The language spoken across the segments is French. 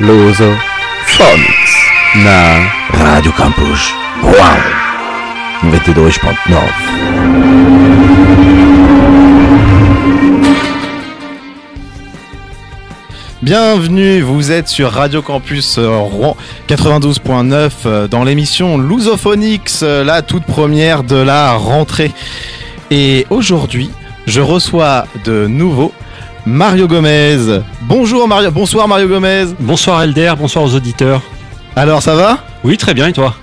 Luso Phonics na Rádio Campus. Uau! 92.9. Bienvenue, vous êtes sur Radio Campus euh, Rouen 92.9 euh, dans l'émission Lusophonics, euh, la toute première de la rentrée. Et aujourd'hui, je reçois de nouveau Mario Gomez. Bonjour Mario, bonsoir Mario Gomez. Bonsoir Elder, bonsoir aux auditeurs. Alors ça va? Oui, très bien, et toi?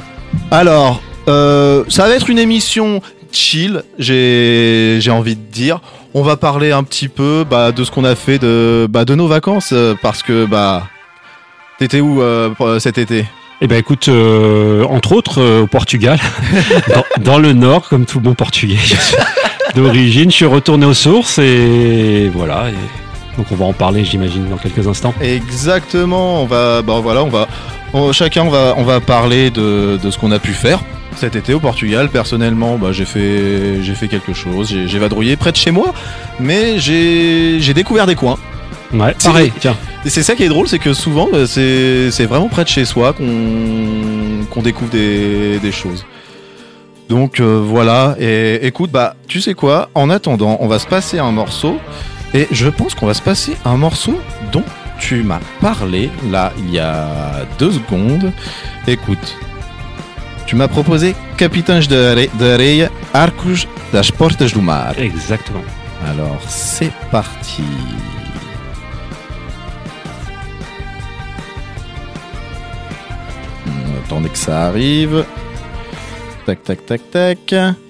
Alors, euh, ça va être une émission chill, j'ai envie de dire. On va parler un petit peu bah, de ce qu'on a fait de, bah, de nos vacances, euh, parce que bah, t'étais où euh, cet été? Eh ben écoute, euh, entre autres euh, au Portugal, dans, dans le nord, comme tout bon portugais d'origine. Je suis retourné aux sources et voilà. et donc on va en parler, j'imagine, dans quelques instants. Exactement, on va, bah voilà, on va, on- chacun on va, on va parler de, de ce qu'on a pu faire cet été au Portugal. Personnellement, bah, j'ai fait, j'ai fait quelque chose, j'ai vadrouillé près de chez moi, mais j'ai, découvert des coins. Ouais, C'est- pareil, tiens. C'est ça qui est drôle, c'est que souvent, euh, c'est, vraiment près de chez soi qu'on, découvre des, des choses. Donc euh, voilà, et écoute, bah tu sais quoi, en attendant, on va se passer un morceau, et je pense qu'on va se passer un morceau dont tu m'as parlé là il y a deux secondes. Écoute, tu m'as proposé Capitães de de Areia, Arcos das Portas do Mar. Exactement. Alors c'est parti. Hmm, Attendez que ça arrive. Tac tac tac tac.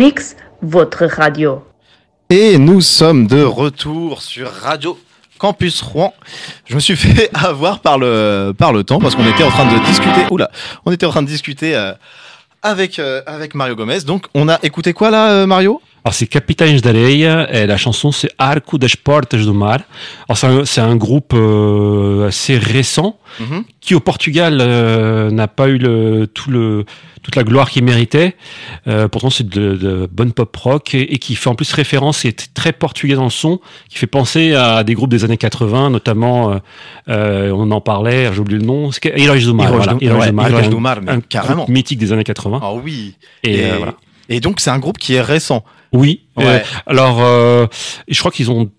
Phonics, votre radio. Et nous sommes de retour sur Radio Campus Rouen. Je me suis fait avoir par le, par le temps parce qu'on était en train de discuter. Oula, on était en train de discuter euh, avec, euh, avec Mario Gomez. Donc, on a écouté quoi là, euh, Mario? Alors c'est Capitaines d'Areia et la chanson c'est Arco das Portas do Mar. Alors c'est un, groupe euh, assez récent Mhm. qui au Portugal euh, n'a pas eu le, tout le, toute la gloire qu'il méritait. Euh, pourtant c'est de, de bonne pop rock et, et qui fait en plus référence, et est très portugais dans le son, qui fait penser à des groupes des années 80, notamment, on en parlait, j'ai oublié le nom, Heróis do Mar. Heróis voilà, ouais, do Mar, un- carrément. mythique des années 80. Ah oui. Et, Et, euh, voilà. et donc, c'est un groupe qui est récent. Oui. Ouais. alors, euh, je crois qu'ils ont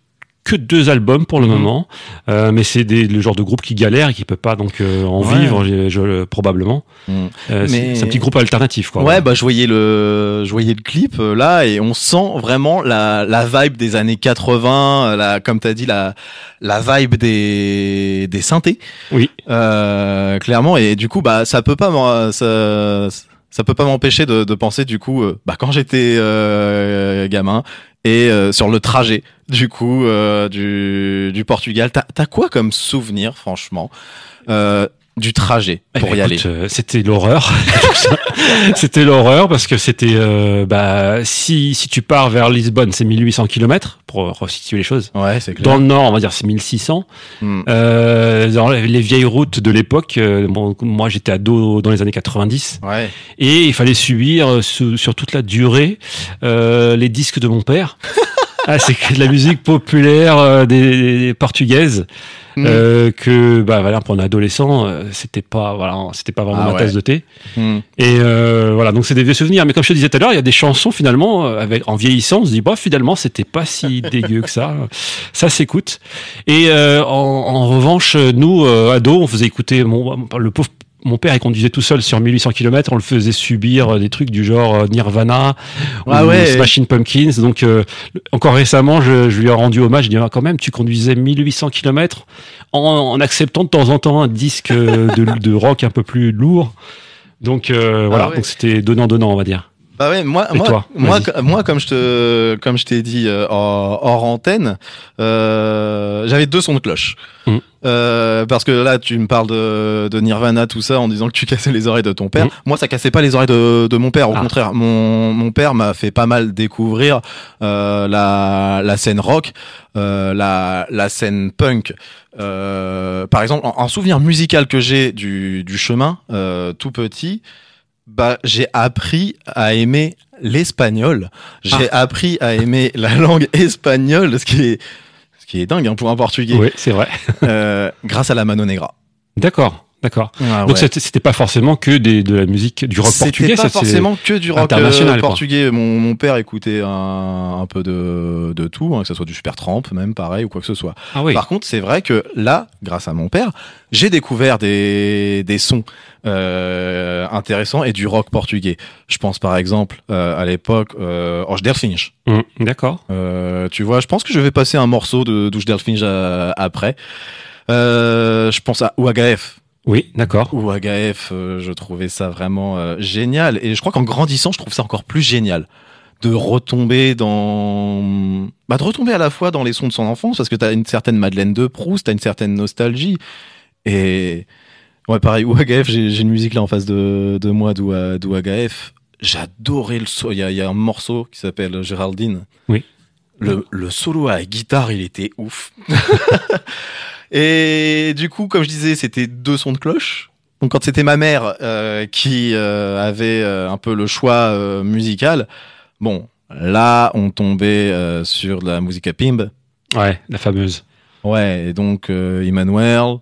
que deux albums pour le Mhm. moment, euh, mais c'est des- le genre de groupe qui galère et qui peut pas donc euh, en Ouais. vivre, je, je- probablement. Mhm. Euh, c'est- Mais- C'est un petit groupe alternatif, quoi. Ouais, bah je voyais le, je voyais le clip euh, là et on sent vraiment la, la vibe des années 80, euh, la, comme t'as dit la, la vibe des, des synthés, Oui. euh, clairement. Et du coup, bah ça peut pas, ça, ça peut pas m'empêcher de, penser du coup, euh, bah quand j'étais euh, gamin et euh, sur le trajet du coup du, Portugal, t'as, quoi comme souvenir, franchement, du trajet Eh pour ben, y écoute, aller euh, c'était l'horreur. c'était l'horreur parce que c'était, euh, bah, si, si tu pars vers Lisbonne, c'est 1800 km pour resituer les choses. Ouais, c'est clair. Dans le nord, on va dire c'est 1600. Hmm. Euh, dans les vieilles routes de l'époque, euh, bon, moi j'étais ado dans les années 90. Ouais. Et il fallait subir sur, sur toute la durée euh, les disques de mon père. ah, c'est que de la musique populaire euh, des, des portugaises Mm. euh, que bah voilà pour un adolescent euh, c'était pas voilà c'était pas vraiment Ah ma ouais. tasse de thé Hmm. et euh, voilà donc c'est des vieux souvenirs mais comme je te disais tout à l'heure il y a des chansons finalement euh, avec en vieillissant on se dit bah finalement c'était pas si dégueu que ça ça s'écoute et euh, en, en revanche nous ados on faisait écouter mon le pauvre mon père, il conduisait tout seul sur 1800 km. On le faisait subir euh, des trucs du genre euh, Nirvana Ah ou ouais. Smashing Pumpkins. Donc, euh, encore récemment, je, je lui ai rendu hommage. Je dis, ah, quand même, tu conduisais 1800 km en, en acceptant de temps en temps un disque euh, de, de rock un peu plus lourd. Donc, euh, voilà. ouais. Donc, c'était donnant-donnant, on va dire. Bah ouais, moi, Et moi, comme je te, comme je t'ai dit euh, hors, antenne, euh, j'avais deux sons de cloche. Mm. Euh, parce que là, tu me parles de, de Nirvana, tout ça, en disant que tu cassais les oreilles de ton père. Mm. Moi, ça cassait pas les oreilles de, de mon père. Au Ah. contraire, mon, mon père m'a fait pas mal découvrir euh, la, la scène rock, euh, la, la scène punk. Par exemple, un, souvenir musical que j'ai du, du chemin, tout petit, bah, j'ai appris à aimer l'espagnol. J'ai appris à aimer la langue espagnole, ce qui est, ce qui est dingue hein, pour un portugais, Oui, c'est vrai. euh, grâce à la Mano Negra. D'accord, d'accord. Ah Donc, ouais. c'était pas forcément que des, de la musique, du rock portugais. C'était pas forcément que du rock international, euh, quoi. portugais. Mon, mon père écoutait un, un peu de, de tout, hein, que ce soit du Super Tramp, même pareil, ou quoi que ce soit. Ah oui. Par contre, c'est vrai que là, grâce à mon père, j'ai découvert des, des sons euh, intéressants et du rock portugais. Je pense par exemple euh, à l'époque euh, Os Delfins. Hum, D'accord. Tu vois, je pense que je vais passer un morceau de Douche Delphine euh, après. Je pense à Ouagaf. Oui, d'accord. Ouagaf, euh, je trouvais ça vraiment euh, génial. Et je crois qu'en grandissant, je trouve ça encore plus génial de retomber dans, bah, de retomber à la fois dans les sons de son enfance, parce que t'as une certaine Madeleine de Proust, t'as une certaine nostalgie. Et ouais, pareil, Ouagaf, j'ai j'ai une musique là en face de, de moi d'Oua- d'Ouagaf. J'adorais le solo. Il y a, il y a un morceau qui s'appelle Géraldine. Oui. Le, le solo à la guitare, il était ouf. Et du coup, comme je disais, c'était deux sons de cloche. Donc quand c'était ma mère euh, qui euh, avait euh, un peu le choix euh, musical, bon, là on tombait euh, sur la musique à pimb. Ouais, la fameuse. Ouais, et donc euh, Emmanuel,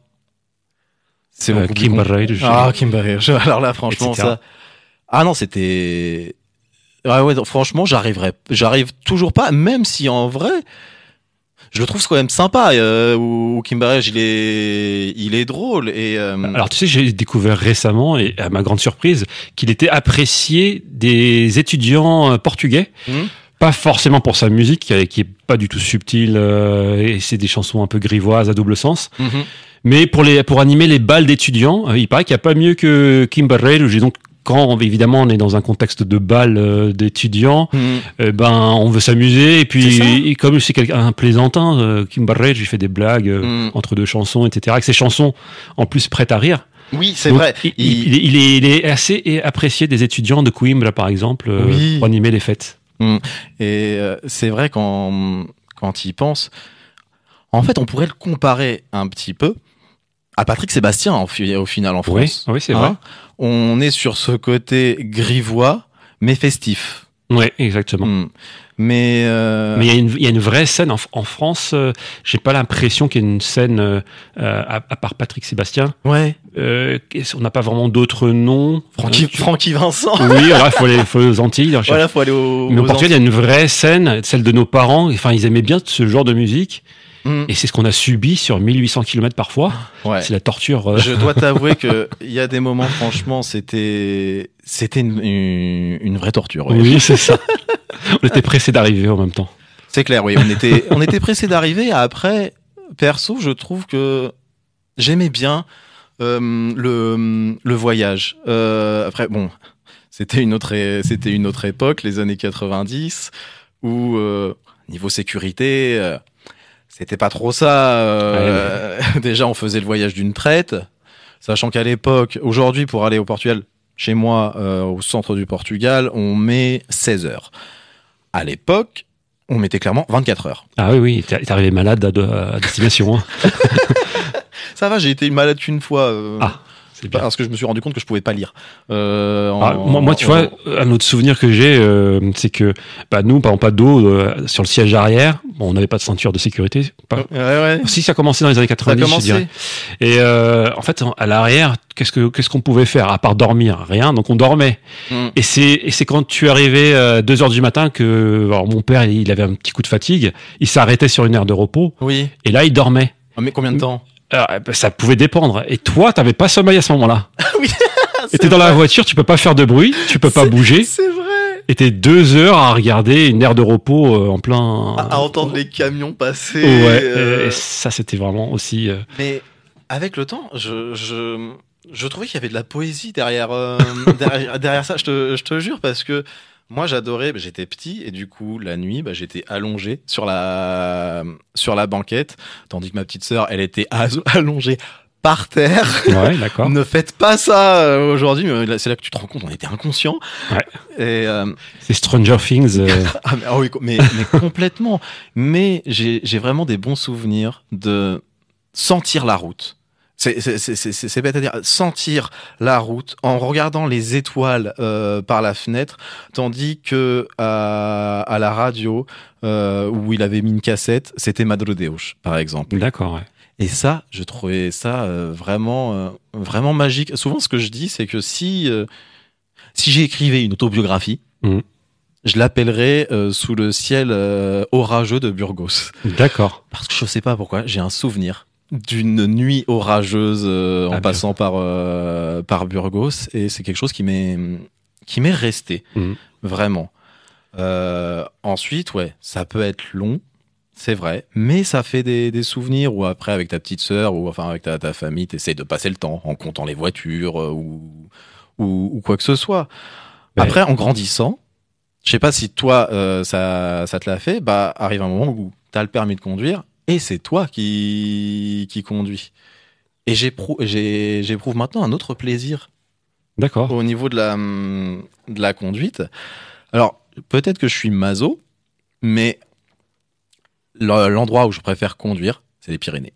c'est Euh, beaucoup plus Kim con- Barreiro, je- Ah, Kim Barreiro. Alors là, franchement, Etc. ça. Ah non, c'était. Ouais, ouais, donc, franchement, j'arriverais, j'arrive toujours pas, même si en vrai, je le trouve quand même sympa. Euh, où Kim Barreiro, il est, il est drôle et. euh, Alors tu sais, j'ai découvert récemment, et à ma grande surprise, qu'il était apprécié des étudiants euh, portugais. Mhm. Pas forcément pour sa musique, qui est- pas du tout subtile, euh, et c'est des chansons un peu grivoises à double sens. mhm. Mais pour les pour animer les balles d'étudiants, euh, il paraît qu'il n'y a pas mieux que Kim Barreiro. J'ai donc quand évidemment on est dans un contexte de bal euh, d'étudiants, Mm. eh ben on veut s'amuser et puis C'est et comme je suis quelqu'un un plaisantin, euh, Kim Barrett, j'ai fait des blagues euh, Mm. entre deux chansons, etc. Avec ces chansons en plus prêtes à rire. Oui, c'est vrai. Il, Il- il- il est, il est assez apprécié des étudiants de Coimbra par exemple euh, Oui. pour animer les fêtes. Et euh, c'est vrai quand quand il pense, en fait, on pourrait le comparer un petit peu à Patrick Sébastien en au final en France. oui c'est Hein vrai. On est sur ce côté grivois mais festif. Oui, exactement. Mm. Mais, euh, Mais il y, a une- il y a une vraie scène en, en France. euh, J'ai pas l'impression qu'il y ait une scène euh, à, à part Patrick Sébastien. ouais, on n'a pas vraiment d'autres noms. Francky, tu- Francky Vincent. Oui, il faut aller faut aux Antilles. Voilà, faut aller au. Mais au aux Portugal, il y a une vraie scène, celle de nos parents. Enfin, ils aimaient bien ce genre de musique. Et c'est ce qu'on a subi sur 1800 km parfois. Ouais. C'est la torture. euh, Je dois t'avouer que il y a des moments, franchement, c'était c'était une, une, vraie torture. ouais. Oui, c'est ça. on était pressés d'arriver en même temps. C'est clair, oui. On était on était pressé d'arriver. Après, perso, je trouve que j'aimais bien euh, le le voyage. Euh, après, bon, c'était une autre c'était une autre époque, les années 90, où euh, niveau sécurité. C'était pas trop ça. euh, Déjà, on faisait le voyage d'une traite, sachant qu'à l'époque, aujourd'hui, pour aller au Portugal, chez moi, euh, au centre du Portugal, on met 16 heures. À l'époque, on mettait clairement 24 heures. Ah oui, oui, t'es arrivé malade à, à destination. hein. Ça va, j'ai été malade qu'une fois. euh, Ah, c'est parce que je me suis rendu compte que je pouvais pas lire. Euh, en- Ah, moi, moi, tu en- vois, un autre souvenir que j'ai, euh, c'est que bah, nous, par exemple, pas d'eau euh, sur le siège arrière. Bon, on n'avait pas de ceinture de sécurité. Pas... Ouais, ouais. Si ça a commencé dans les années Ça a 90, je dirais. Et euh, en fait, à l'arrière, qu'est-ce que qu'est-ce qu'on pouvait faire à part dormir? Rien. Donc on dormait. Mm. Et c'est et c'est quand tu arrivais à 2 heures du matin que alors mon père il avait un petit coup de fatigue, il s'arrêtait sur une aire de repos Oui. et là il dormait. Ah, mais combien de temps? Alors, eh ben, ça pouvait dépendre. Et toi, t'avais pas sommeil à ce moment-là. Oui. Et t'es dans la voiture, tu peux pas faire de bruit, tu peux pas bouger. C'est vrai. Et t'es deux heures à regarder une aire de repos euh, en plein. À, à entendre les camions passer. Ouais. euh, Et ça, c'était vraiment aussi. euh, Mais avec le temps, je, je, je trouvais qu'il y avait de la poésie derrière, euh, derrière, derrière ça. Je te, je te jure, parce que moi, j'adorais. bah, J'étais petit et du coup, la nuit, bah, j'étais allongé sur la, sur la banquette, tandis que ma petite sœur, elle était allongée par terre. Ouais, d'accord. Ne faites pas ça euh, aujourd'hui. mais là, C'est là que tu te rends compte, on était inconscient. Ouais. Et euh, C'est Stranger Things. euh, ah, mais, ah oui, mais, mais complètement. Mais j'ai vraiment des bons souvenirs de sentir la route. C'est bête à dire. Sentir la route en regardant les étoiles euh, par la fenêtre, tandis que à, à la radio, euh, où il avait mis une cassette, c'était Madre Deus, par exemple. D'accord, ouais. Et ça, je trouvais ça euh, vraiment, euh, vraiment magique. Souvent, ce que je dis, c'est que si, euh, si j'écrivais une autobiographie, Mhm. je l'appellerais euh, sous le ciel euh, orageux de Burgos. D'accord. Parce que je sais pas pourquoi, j'ai un souvenir d'une nuit orageuse euh, en Ah, passant par, euh, par Burgos, et c'est quelque chose qui m'est, qui m'est resté, Mhm. vraiment. Euh, ensuite, ouais, ça peut être long, c'est vrai, mais ça fait des, des souvenirs où après avec ta petite sœur ou enfin avec ta, ta famille, t'essayes de passer le temps en comptant les voitures euh, ou, ou, ou quoi que ce soit. Ouais. Après, en grandissant, je sais pas si toi euh, ça, ça te l'a fait, bah arrive un moment où t'as le permis de conduire et c'est toi qui, qui conduis. Et j'éprouve, maintenant un autre plaisir D'accord. au niveau de la, de la conduite. Alors, peut-être que je suis maso, mais le- l'endroit où je préfère conduire, c'est les Pyrénées.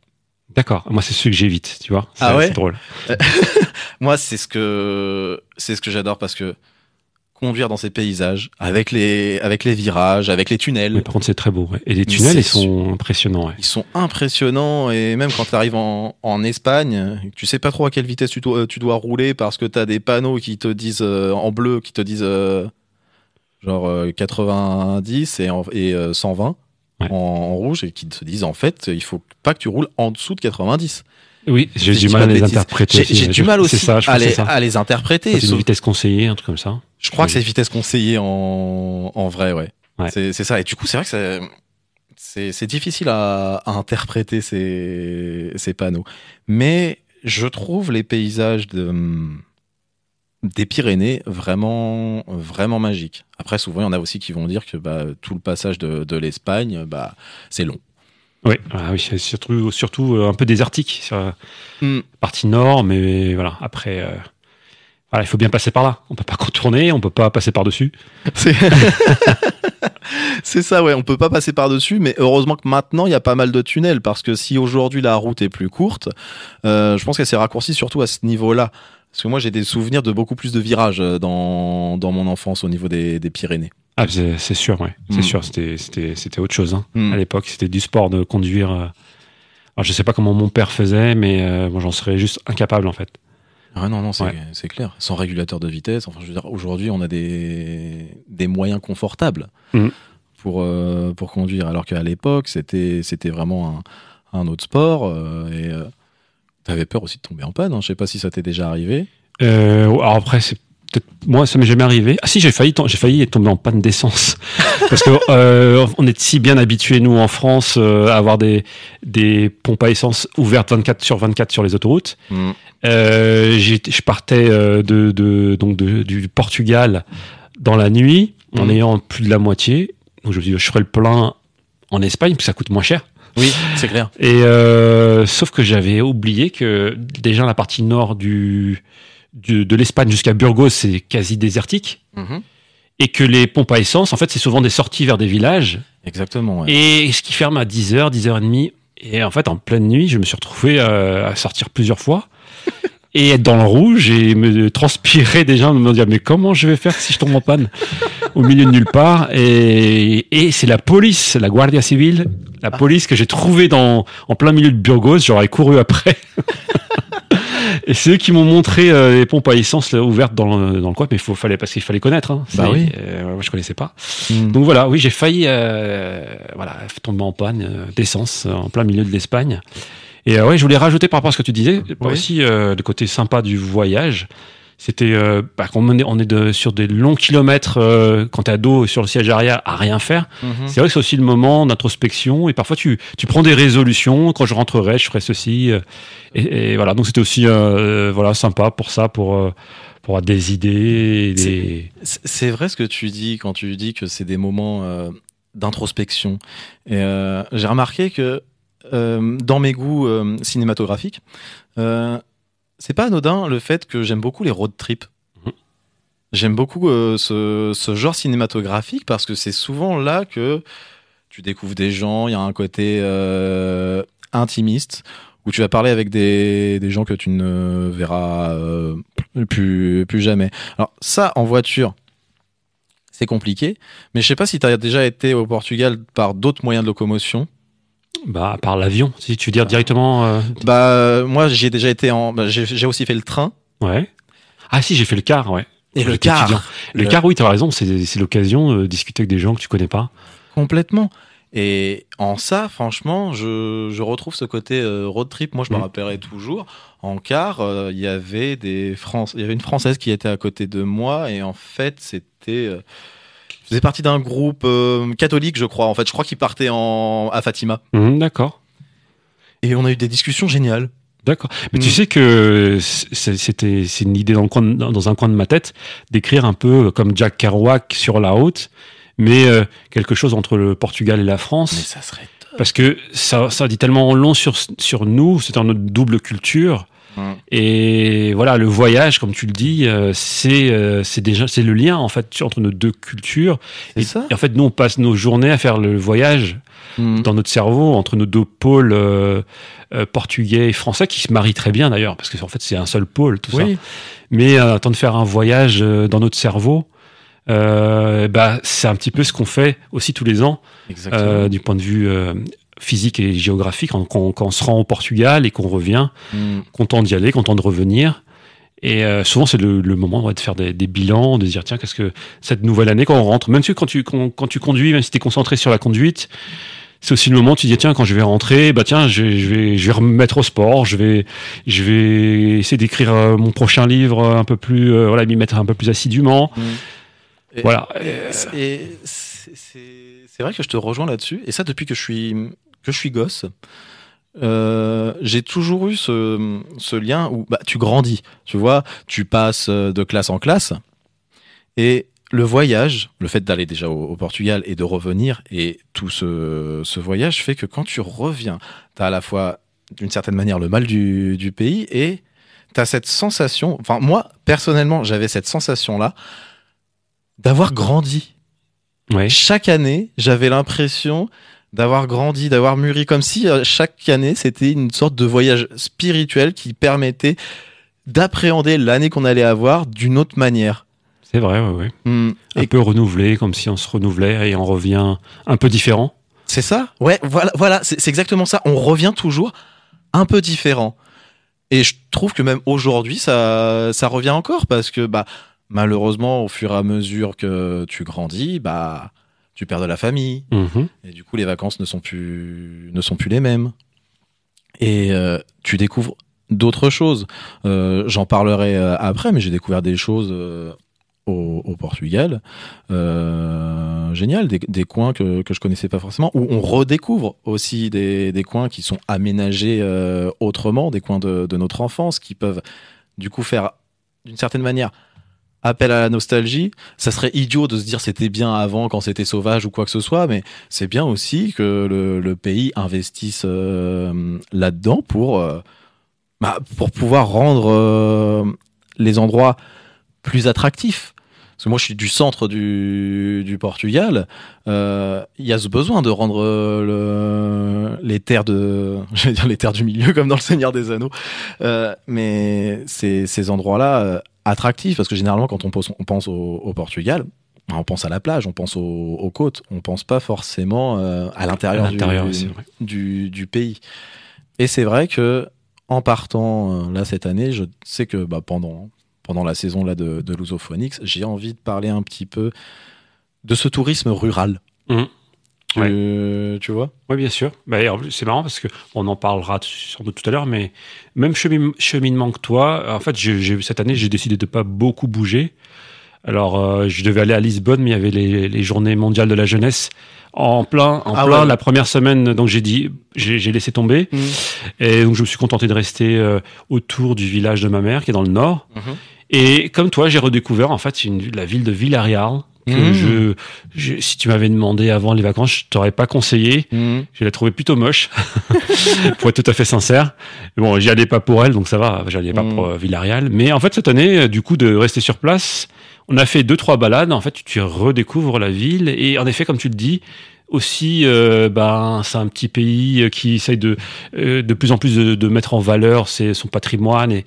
D'accord. Moi, c'est celui que j'évite, tu vois. Ah ouais c'est drôle. Moi, c'est ce que c'est ce que j'adore parce que conduire dans ces paysages, avec les avec les virages, avec les tunnels, Mais par contre, c'est très beau. ouais. Et les tunnels, ils sont impressionnants. ouais. ils sont impressionnants et même quand tu arrives en, en Espagne, tu sais pas trop à quelle vitesse tu dois, tu dois rouler parce que tu as des panneaux qui te disent euh, en bleu qui te disent euh, genre euh, 90 et, en- et euh, 120 Ouais. en, en rouge et qui te disent en fait il faut pas que tu roules en dessous de 90. Oui, j'ai du mal à les bêtises. interpréter. J'ai du mal aussi ça, à, les, ça. à les interpréter. C'est une vitesse conseillée, un truc comme ça. Je crois que c'est vitesse conseillée en, en vrai, ouais. Ouais. C'est c'est ça. Et du coup, c'est vrai que c'est- difficile à, à interpréter ces, ces panneaux. Mais je trouve les paysages de, des Pyrénées vraiment, vraiment magiques. Après, souvent, il y en a aussi qui vont dire que bah, tout le passage de, de l'Espagne, bah, c'est long. Oui, ah oui c'est surtout, surtout euh, un peu désertique sur la Mm. partie nord, mais voilà, après, euh, voilà, il faut bien passer par là. On peut pas contourner, on peut pas passer par-dessus. C'est c'est ça, ouais. On peut pas passer par dessus, mais heureusement que maintenant il y a pas mal de tunnels parce que si aujourd'hui la route est plus courte, euh, je pense qu'elle s'est raccourcie surtout à ce niveau-là. Parce que moi j'ai des souvenirs de beaucoup plus de virages euh, dans, dans mon enfance au niveau des, des Pyrénées. Ah, c'est c'est sûr, ouais. C'est Mm. sûr, c'était- c'était c'était autre chose. Hein. Mm. À l'époque, c'était du sport de conduire. euh. Alors, je sais pas comment mon père faisait, mais euh, moi, j'en serais juste incapable, en fait. Ah non, non, c'est Ouais. clair. Sans régulateur de vitesse, enfin je veux dire, aujourd'hui on a des, des moyens confortables Mhm. pour, euh, pour conduire, alors qu'à l'époque c'était vraiment un, un autre sport. euh, et euh, t'avais peur aussi de tomber en panne, hein. je sais pas si ça t'est déjà arrivé. Euh, alors après, c'est moi, ça m'est jamais arrivé. Ah si, j'ai failli, j'ai failli tomber en panne d'essence parce que euh, on est si bien habitués nous en France euh, à avoir des des pompes à essence ouvertes 24 sur 24 sur les autoroutes. Mhm. Euh, je partais de, de donc de- du Portugal dans la nuit en Mhm. ayant plus de la moitié. Donc je me dis, je ferai le plein en Espagne, puis ça coûte moins cher. Oui, c'est clair. Et sauf que j'avais oublié que déjà la partie nord du, du- de l'Espagne jusqu'à Burgos, c'est quasi désertique. Mhm. Et que les pompes à essence, en fait, c'est souvent des sorties vers des villages. Exactement. ouais. Et ce qui ferme à 10h, 10h30. Et en fait, en pleine nuit, je me suis retrouvé euh, à sortir plusieurs fois. Et être dans le rouge et me transpirer déjà, me dire mais comment je vais faire si je tombe en panne au milieu de nulle part? Et, et c'est la police, la Guardia Civile, la police que j'ai trouvée dans en plein milieu de Burgos, j'aurais couru après. et c'est eux qui m'ont montré euh, les pompes à essence là, ouvertes dans le, dans le coin, mais il faut fallait parce qu'il fallait connaître. Hein. Bah oui. euh, moi je connaissais pas. Mhm. Donc voilà, oui, j'ai failli euh, voilà, tomber en panne euh, d'essence en plein milieu de l'Espagne. Et euh, ouais, je voulais rajouter par rapport à ce que tu disais, Oui. aussi euh, le côté sympa du voyage. C'était euh, bah, on est, on est de, sur des longs kilomètres euh, quand t'es ado sur le siège arrière à rien faire. Mhm. C'est vrai que c'est aussi le moment d'introspection et parfois tu, tu prends des résolutions. Quand je rentrerai, je ferai ceci. euh, et, et voilà, donc c'était aussi euh, voilà sympa pour ça, pour euh, pour avoir des idées, des C'est vrai ce que tu dis quand tu dis que c'est des moments euh, d'introspection. Et euh, j'ai remarqué que euh, dans mes goûts euh, cinématographiques, euh, c'est pas anodin le fait que j'aime beaucoup les road trips. Mhm. J'aime beaucoup euh, ce, ce genre cinématographique parce que c'est souvent là que tu découvres des gens, il y a un côté euh, intimiste où tu vas parler avec des, des gens que tu ne verras euh, plus, plus jamais. Alors ça, en voiture, c'est compliqué, mais je sais pas si tu as déjà été au Portugal par d'autres moyens de locomotion. Bah par l'avion. Si tu veux dire directement. euh, Bah moi j'ai déjà été en, bah, j'ai aussi fait le train Ouais. Ah si, j'ai fait le car, ouais. et le car étudiant. Le Le- car, oui, tu as raison, c'est l'occasion de discuter avec des gens que tu connais pas. complètement. Et en ça, franchement, je, je retrouve ce côté euh, road trip. Moi, je me Mhm. rappellerai toujours. En car, euh, il y avait des France, il y avait une française qui était à côté de moi et en fait, c'était je faisais partie d'un groupe euh, catholique, je crois. En fait, je crois qu'il partait en à Fatima. Hum, D'accord. Et on a eu des discussions géniales. D'accord. Mais tu Mm. sais que c'était c'est une idée dans, le coin de- dans un coin de ma tête d'écrire un peu comme Jack Kerouac sur la route, mais euh, quelque chose entre le Portugal et la Mais France. ça serait top. Parce que ça, ça dit tellement long sur, sur nous, c'est dans notre double culture. Mm. Et voilà, le voyage, comme tu le dis, euh, c'est euh, c'est déjà c'est le lien en fait entre nos deux cultures. Et, ça. et en fait, nous on passe nos journées à faire le voyage Mm. dans notre cerveau entre nos deux pôles euh, euh, portugais et français qui se marient très bien d'ailleurs parce que en fait c'est un seul pôle tout ça. Oui. Mais euh, temps de faire un voyage dans notre cerveau, euh, bah c'est un petit peu ce qu'on fait aussi tous les ans euh, du point de vue euh, physique et géographique quand, quand- quand on se rend au Portugal et qu'on revient, Mm. content d'y aller, content de revenir. Et euh, souvent, c'est le, le moment ouais, de faire des, des bilans, de dire tiens, qu'est-ce que cette nouvelle année quand on rentre, même si quand tu quand, quand tu conduis, même si tu es concentré sur la conduite, c'est aussi le moment où tu dis tiens, quand je vais rentrer, bah tiens, je vais je vais je vais remettre au sport, je vais je vais essayer d'écrire euh, mon prochain livre un peu plus euh, voilà, m'y mettre un peu plus assidûment. Mm. Et- Voilà. Et, c'est vrai que je te rejoins là-dessus. Et ça, depuis que je suis, que je suis gosse, euh, j'ai toujours eu ce, ce lien où bah, tu grandis, tu vois, tu passes euh, de classe en classe, et le voyage, le fait d'aller déjà au, au Portugal et de revenir, et tout ce, ce voyage fait que quand tu reviens, tu as à la fois, d'une certaine manière, le mal du, du pays, et tu as cette sensation, enfin moi, personnellement, j'avais cette sensation-là d'avoir grandi. Ouais. Chaque année, j'avais l'impression d'avoir grandi, d'avoir mûri, comme si euh, chaque année, c'était une sorte de voyage spirituel qui permettait d'appréhender l'année qu'on allait avoir d'une autre manière. C'est vrai, ouais, ouais. Hmm. Un Et peu renouvelé, comme si on se renouvelait et on revient un peu différent. c'est ça? Ouais, voilà, c'est exactement ça. On revient toujours un peu différent. Et je trouve que même aujourd'hui, ça, ça revient encore parce que bah, malheureusement, au fur et à mesure que tu grandis, bah, tu perds de la famille. Mhm. Et du coup, les vacances ne sont plus, ne sont plus les mêmes. Et euh, tu découvres d'autres choses. Euh, J'en parlerai euh, après, mais j'ai découvert des choses euh, au, au Portugal. Génial, des, des coins que, que je connaissais pas forcément, où on redécouvre aussi des, des coins qui sont aménagés autrement, des coins de, de notre enfance qui peuvent du coup faire d'une certaine manière appel à la nostalgie. Ça serait idiot de se dire c'était bien avant quand c'était sauvage ou quoi que ce soit, mais c'est bien aussi que le, pays investisse euh, là-dedans pour, euh, bah, pour pouvoir rendre euh, les endroits plus attractifs. Parce que moi, je suis du centre du, Portugal. Il y a ce besoin de rendre le, les terres de, les terres du milieu, comme dans le Seigneur des Anneaux. Mais ces, ces endroits-là attractifs, parce que généralement, quand on pense, on pense au, au Portugal, on pense à la plage, on pense aux, aux côtes, on pense pas forcément euh, à l'intérieur du, pays. Et c'est vrai que en partant euh, là cette année, je sais que bah, pendant pendant la saison là de, de Lusophonix, j'ai envie de parler un petit peu de ce tourisme rural. Mhm. Tu, tu vois Oui, bien sûr. Bah, c'est marrant parce que on en parlera sans doute tout à l'heure, mais même chemin- cheminement que toi, en fait, cette année, j'ai décidé de pas beaucoup bouger. Alors, euh, je devais aller à Lisbonne, mais il y avait les, les journées mondiales de la jeunesse en plein, en Ah plein ouais. la première semaine. Donc, j'ai dit, j'ai, laissé tomber. Et donc, je me suis contenté de rester euh, autour du village de ma mère, qui est dans le nord. Mhm. Et comme toi, j'ai redécouvert en fait une, la ville de Villarreal. Que Mhm. je, je- si tu m'avais demandé avant les vacances, je t'aurais pas conseillé. Je l'ai trouvé plutôt moche, pour être tout à fait sincère. Bon, j'y allais pas pour elle, donc ça va, j'y allais pas Mm. pour euh, Villarreal. Mais en fait, cette année, euh, du coup, de rester sur place, on a fait deux, trois balades. En fait, tu, tu redécouvres la ville. Et en effet, comme tu le dis, aussi, euh, ben, c'est un petit pays qui essaye de, euh, de plus en plus de, de mettre en valeur ses, son patrimoine. Et.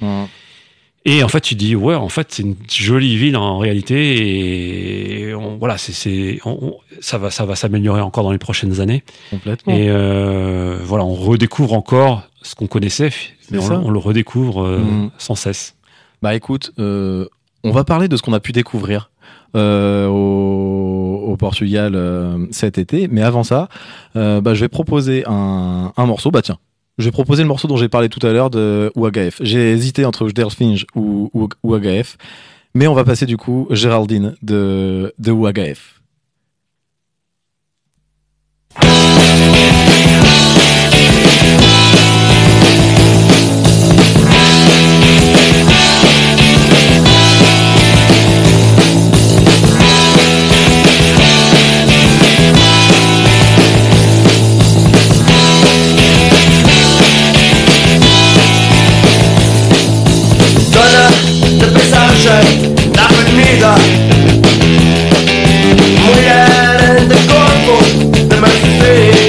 Et en fait, tu dis, ouais, en fait, c'est une jolie ville en réalité. Et on- voilà, c'est, c'est, on- on- ça va, ça va s'améliorer encore dans les prochaines années. Complètement. Et euh, voilà, on redécouvre encore ce qu'on connaissait, mais on, le redécouvre euh, Mhm. sans cesse. Bah écoute, euh, on va parler de ce qu'on a pu découvrir euh, au, au Portugal euh, cet été. Mais avant ça, euh, bah, je vais proposer un, un morceau. Bah tiens, je vais proposer le morceau dont j'ai parlé tout à l'heure de Ouagaef. J'ai hésité entre Delfinge ou, ou Ouagaef. Mais on va passer du coup Géraldine de, de. vida. Mujer de cuerpo de Mercedes.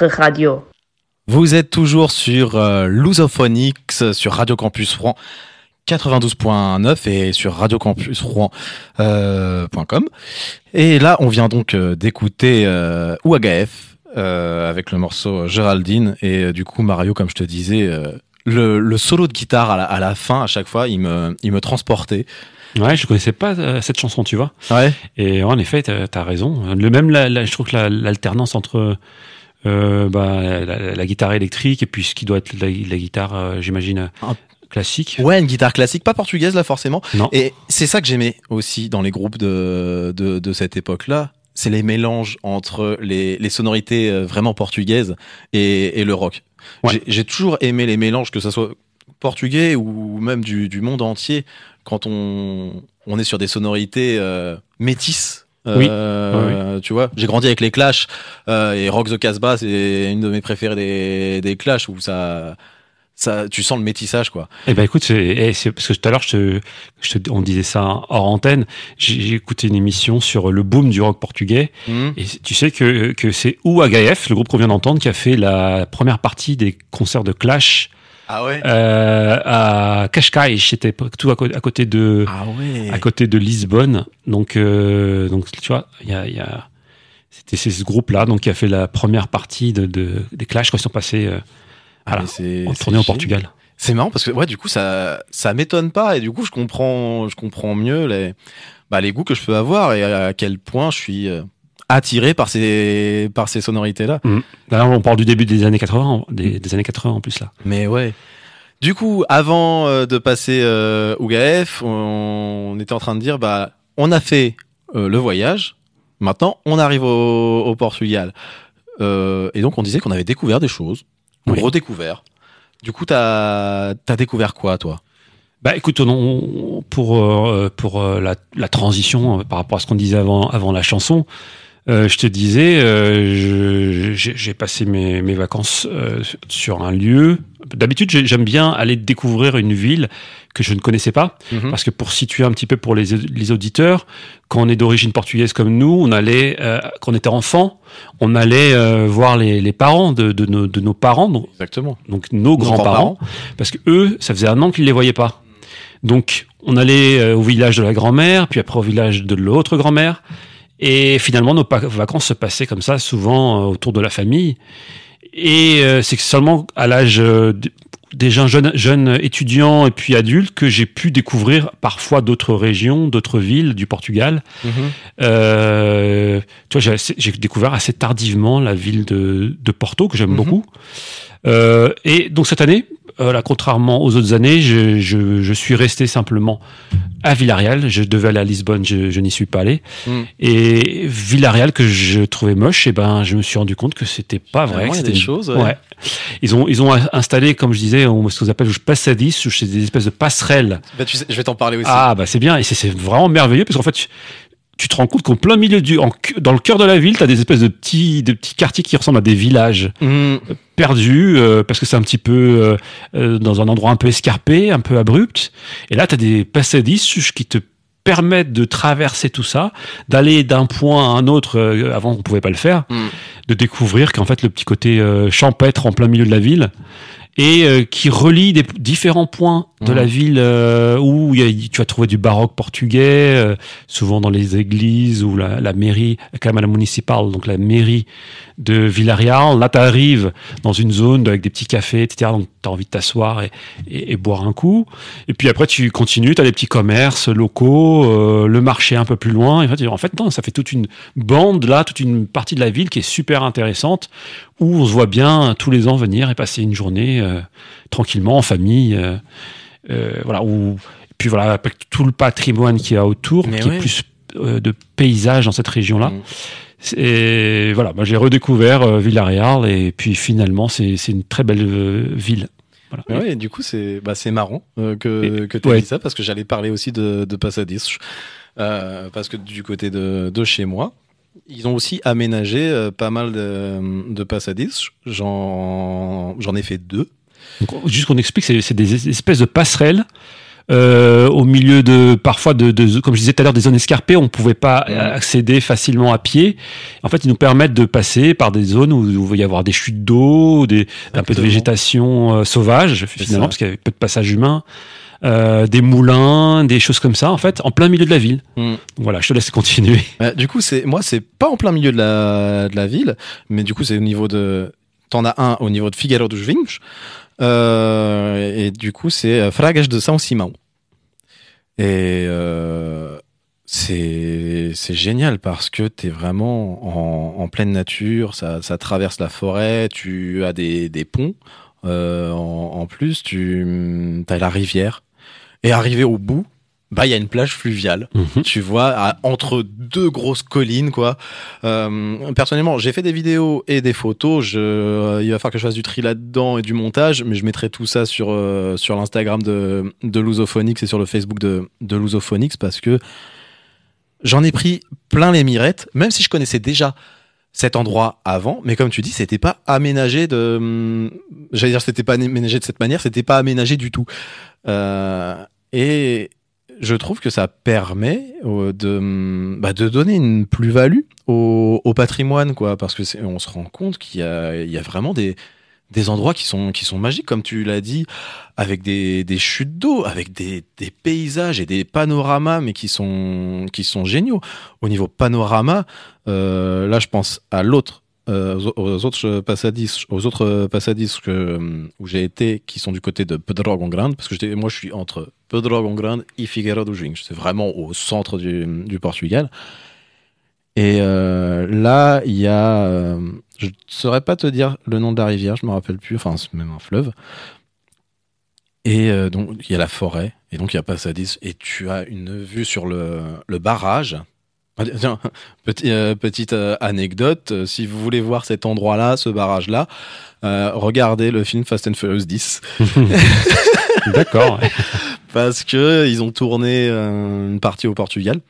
Votre radio. Vous êtes toujours sur euh, Lusophonics, sur Radio Campus Rouen 92.9 et sur radiocampusrouen.com. Euh, et là, on vient donc euh, d'écouter euh, Ouagaef euh, avec le morceau Géraldine et euh, du coup Mario, comme je te disais, euh, le, le solo de guitare à la, à la fin, à chaque fois, il me, il me transportait. Ouais, je connaissais pas euh, cette chanson, tu vois. Ouais. Et en effet, t'as as raison. Le même, la, la- je trouve que la- l'alternance entre euh, bah, la, la guitare électrique et puis ce qui doit être la, la guitare, euh, j'imagine, Un- classique. Ouais, une guitare classique, pas portugaise là forcément. Non. Et c'est ça que j'aimais aussi dans les groupes de, de, de cette époque-là. C'est les mélanges entre les, les sonorités euh, vraiment portugaises et, et le rock. Ouais. J'ai- J'ai toujours aimé les mélanges, que ce soit portugais ou même du, du monde entier, quand on, on est sur des sonorités euh, métisses. Euh, Tu vois, j'ai grandi avec les Clash euh, et Rock the Casbah, c'est une de mes préférées des, des Clash où ça, ça, tu sens le métissage quoi. Eh ben écoute, c'est eh, c'est- parce que tout à l'heure, je te, je te- on disait ça hors antenne. J'ai j'ai écouté une émission sur le boom du rock portugais. Hmm. Et tu sais que, que c'est Ouagaef, le groupe qu'on vient d'entendre, qui a fait la première partie des concerts de Clash Ah ouais. euh, à Cascais. C'était tout à, côté de Ah ouais. à côté de Lisbonne. Donc euh, donc tu vois, il y a, y a c'était c'est ce groupe-là donc qui a fait la première partie de, de des Clash quand ils sont passés euh, Ah, voilà, en tournée au. Portugal. C'est marrant parce que ouais, du coup ça ça m'étonne pas et du coup je comprends je comprends mieux les bah, les goûts que je peux avoir et à quel point je suis euh, attiré par ces par ces sonorités là. D'ailleurs, on parle du début des années 80, des, des années 80 en plus là. Mais ouais. Du coup, avant euh, de passer euh, Ougaef, on, on était en train de dire bah on a fait euh, le voyage. Maintenant, on arrive au, au Portugal. Euh, et donc on disait qu'on avait découvert des choses, ou Oui. redécouvert. Du coup, t'as as découvert quoi, toi? Bah écoute, on- pour pour la, la transition par rapport à ce qu'on disait avant avant la chanson, euh, je te disais, euh, j'ai passé mes, mes vacances euh, sur un lieu d'habitude, j'ai- j'aime bien aller découvrir une ville que je ne connaissais pas. Mhm. Parce que pour situer un petit peu pour les, les auditeurs, quand on est d'origine portugaise comme nous, on allait, euh, quand on était enfant, on allait euh, voir les, les parents de, de, nos, de nos parents, donc, Exactement. donc nos grands-parents, parce que eux, ça faisait un an qu'ils les voyaient pas. Donc, on allait au village de la grand-mère, puis après au village de l'autre grand-mère, et finalement nos vacances se passaient comme ça, souvent euh, autour de la famille. Et euh, c'est seulement à l'âge euh, d- déjà jeune, jeune étudiant et puis adulte que j'ai pu découvrir parfois d'autres régions, d'autres villes du Portugal. Mhm. Euh, tu vois, j'ai découvert assez tardivement la ville de, de Porto, que j'aime Mhm. beaucoup. Euh, et donc cette année, euh, là, contrairement aux autres années, je, je, je suis resté simplement à Villarreal. Je devais aller à Lisbonne, je, je n'y suis pas allé. Mhm. Et Villarreal, que je trouvais moche, et ben, je me suis rendu compte que c'était pas vrai. C'était des choses, ouais. Ouais. Ils ont, ils ont installé, comme je disais, on- ce qu'on appelle le passadis, ou c'est des espèces de passerelles Bah, tu sais, je vais t'en parler aussi. ah bah c'est bien et c'est vraiment merveilleux parce qu'en fait tu, te rends compte qu'en plein milieu du en dans le cœur de la ville, tu as des espèces de petits de petits quartiers qui ressemblent à des villages Mhm. perdus euh, parce que c'est un petit peu euh, euh, dans un endroit un peu escarpé, un peu abrupt et là tu as des passadis qui te permettent de traverser tout ça, d'aller d'un point à un autre euh, avant on pouvait pas le faire, Mhm. de découvrir qu'en fait le petit côté champêtre en plein milieu de la ville et euh, qui relie des différents points de la ville euh, où il y a- tu vas trouver du baroque portugais, euh, souvent dans les églises ou la, la mairie, la Câmara Municipal, donc la mairie de Villarreal. Là, tu arrives dans une zone avec des petits cafés, etc. Donc, tu as envie de t'asseoir et, et, et boire un coup. Et puis après, tu continues, tu as des petits commerces locaux, euh, le marché un peu plus loin. Et en fait, en fait, non, ça fait toute une bande, là, toute une partie de la ville qui est super intéressante, où on se voit bien tous les ans venir et passer une journée euh, tranquillement en famille. euh, euh, voilà, où, et puis voilà, avec tout le patrimoine qu'il y a autour, Mais qui ouais. est plus euh, de paysage dans cette région-là. Mm. Et voilà, moi j'ai redécouvert euh, Villarreal et puis finalement c'est une très belle euh, ville. Voilà. Mais ouais, du coup, c'est bah, marrant euh, que, Et- que tu ouais. dit ça parce que j'allais parler aussi de, de Passadis. Euh, parce que du côté de, de chez moi, ils ont aussi aménagé euh, pas mal de, de Passadis. J'en ai fait deux. Donc, juste qu'on explique, c'est des espèces de passerelles euh, au milieu de parfois de, de comme je disais tout à l'heure des zones escarpées, on pouvait pas accéder facilement à pied. En fait, ils nous permettent de passer par des zones où, où il va y avoir des chutes d'eau, des un peu de végétation euh, sauvage finalement parce qu'il y avait peu de passage humain. Euh, des moulins, des choses comme ça, en fait, en plein milieu de la ville. Mm. Voilà, je te laisse continuer. Bah, du coup, c'est moi, c'est pas en plein milieu de la, de la ville, mais du coup, c'est au niveau de. T'en as un au niveau de dos Vinhos, euh, et du coup, c'est euh, Fragas de São Simão. Et euh, c'est c'est génial parce que t'es vraiment en, en pleine nature, ça, traverse la forêt, tu as des, des ponts. euh, en, en plus, tu as la rivière. Et arrivé au bout, bah il y a une plage fluviale Mhm. tu vois, à- entre deux grosses collines, quoi. Euh, personnellement, j'ai fait des vidéos et des photos. Je, euh, il va falloir que je fasse du tri là-dedans et du montage, mais je mettrai tout ça sur euh, sur l'Instagram de de Lusophonix et sur le Facebook de de Lusophonix parce que j'en ai pris plein les mirettes, même si je connaissais déjà cet endroit avant, mais comme tu dis, c'était pas aménagé de, hum, j'allais dire, c'était pas aménagé de cette manière, c'était pas aménagé du tout. Et je trouve que ça permet euh, de, hum, bah, de donner une plus-value au, au patrimoine, quoi, parce que on se rend compte qu'il y a, y a vraiment des, des endroits qui sont, qui sont magiques, comme tu l'as dit, avec des, des chutes d'eau, avec des, des paysages et des panoramas, mais qui sont, qui sont géniaux. Au niveau panorama, euh, là, je pense à l'autre, euh, aux- autres passadis, aux autres passadis euh, où j'ai été, qui sont du côté de Pedrógão Grande, parce que moi, je suis entre Pedrógão Grande et Figueira do Vinhos. C'est vraiment au centre du, Portugal. Et euh, là, il y a, je ne saurais pas te dire le nom de la rivière, je me rappelle plus. Enfin, c'est même un fleuve. Et donc, il y a la forêt, et donc il y a Passadis, et tu as une vue sur le barrage. Tiens, petit, euh, petite euh, anecdote, euh, si vous voulez voir cet endroit-là, ce barrage-là, euh, regardez le film Fast and Furious 10, D'accord. parce que ils ont tourné euh, une partie au Portugal.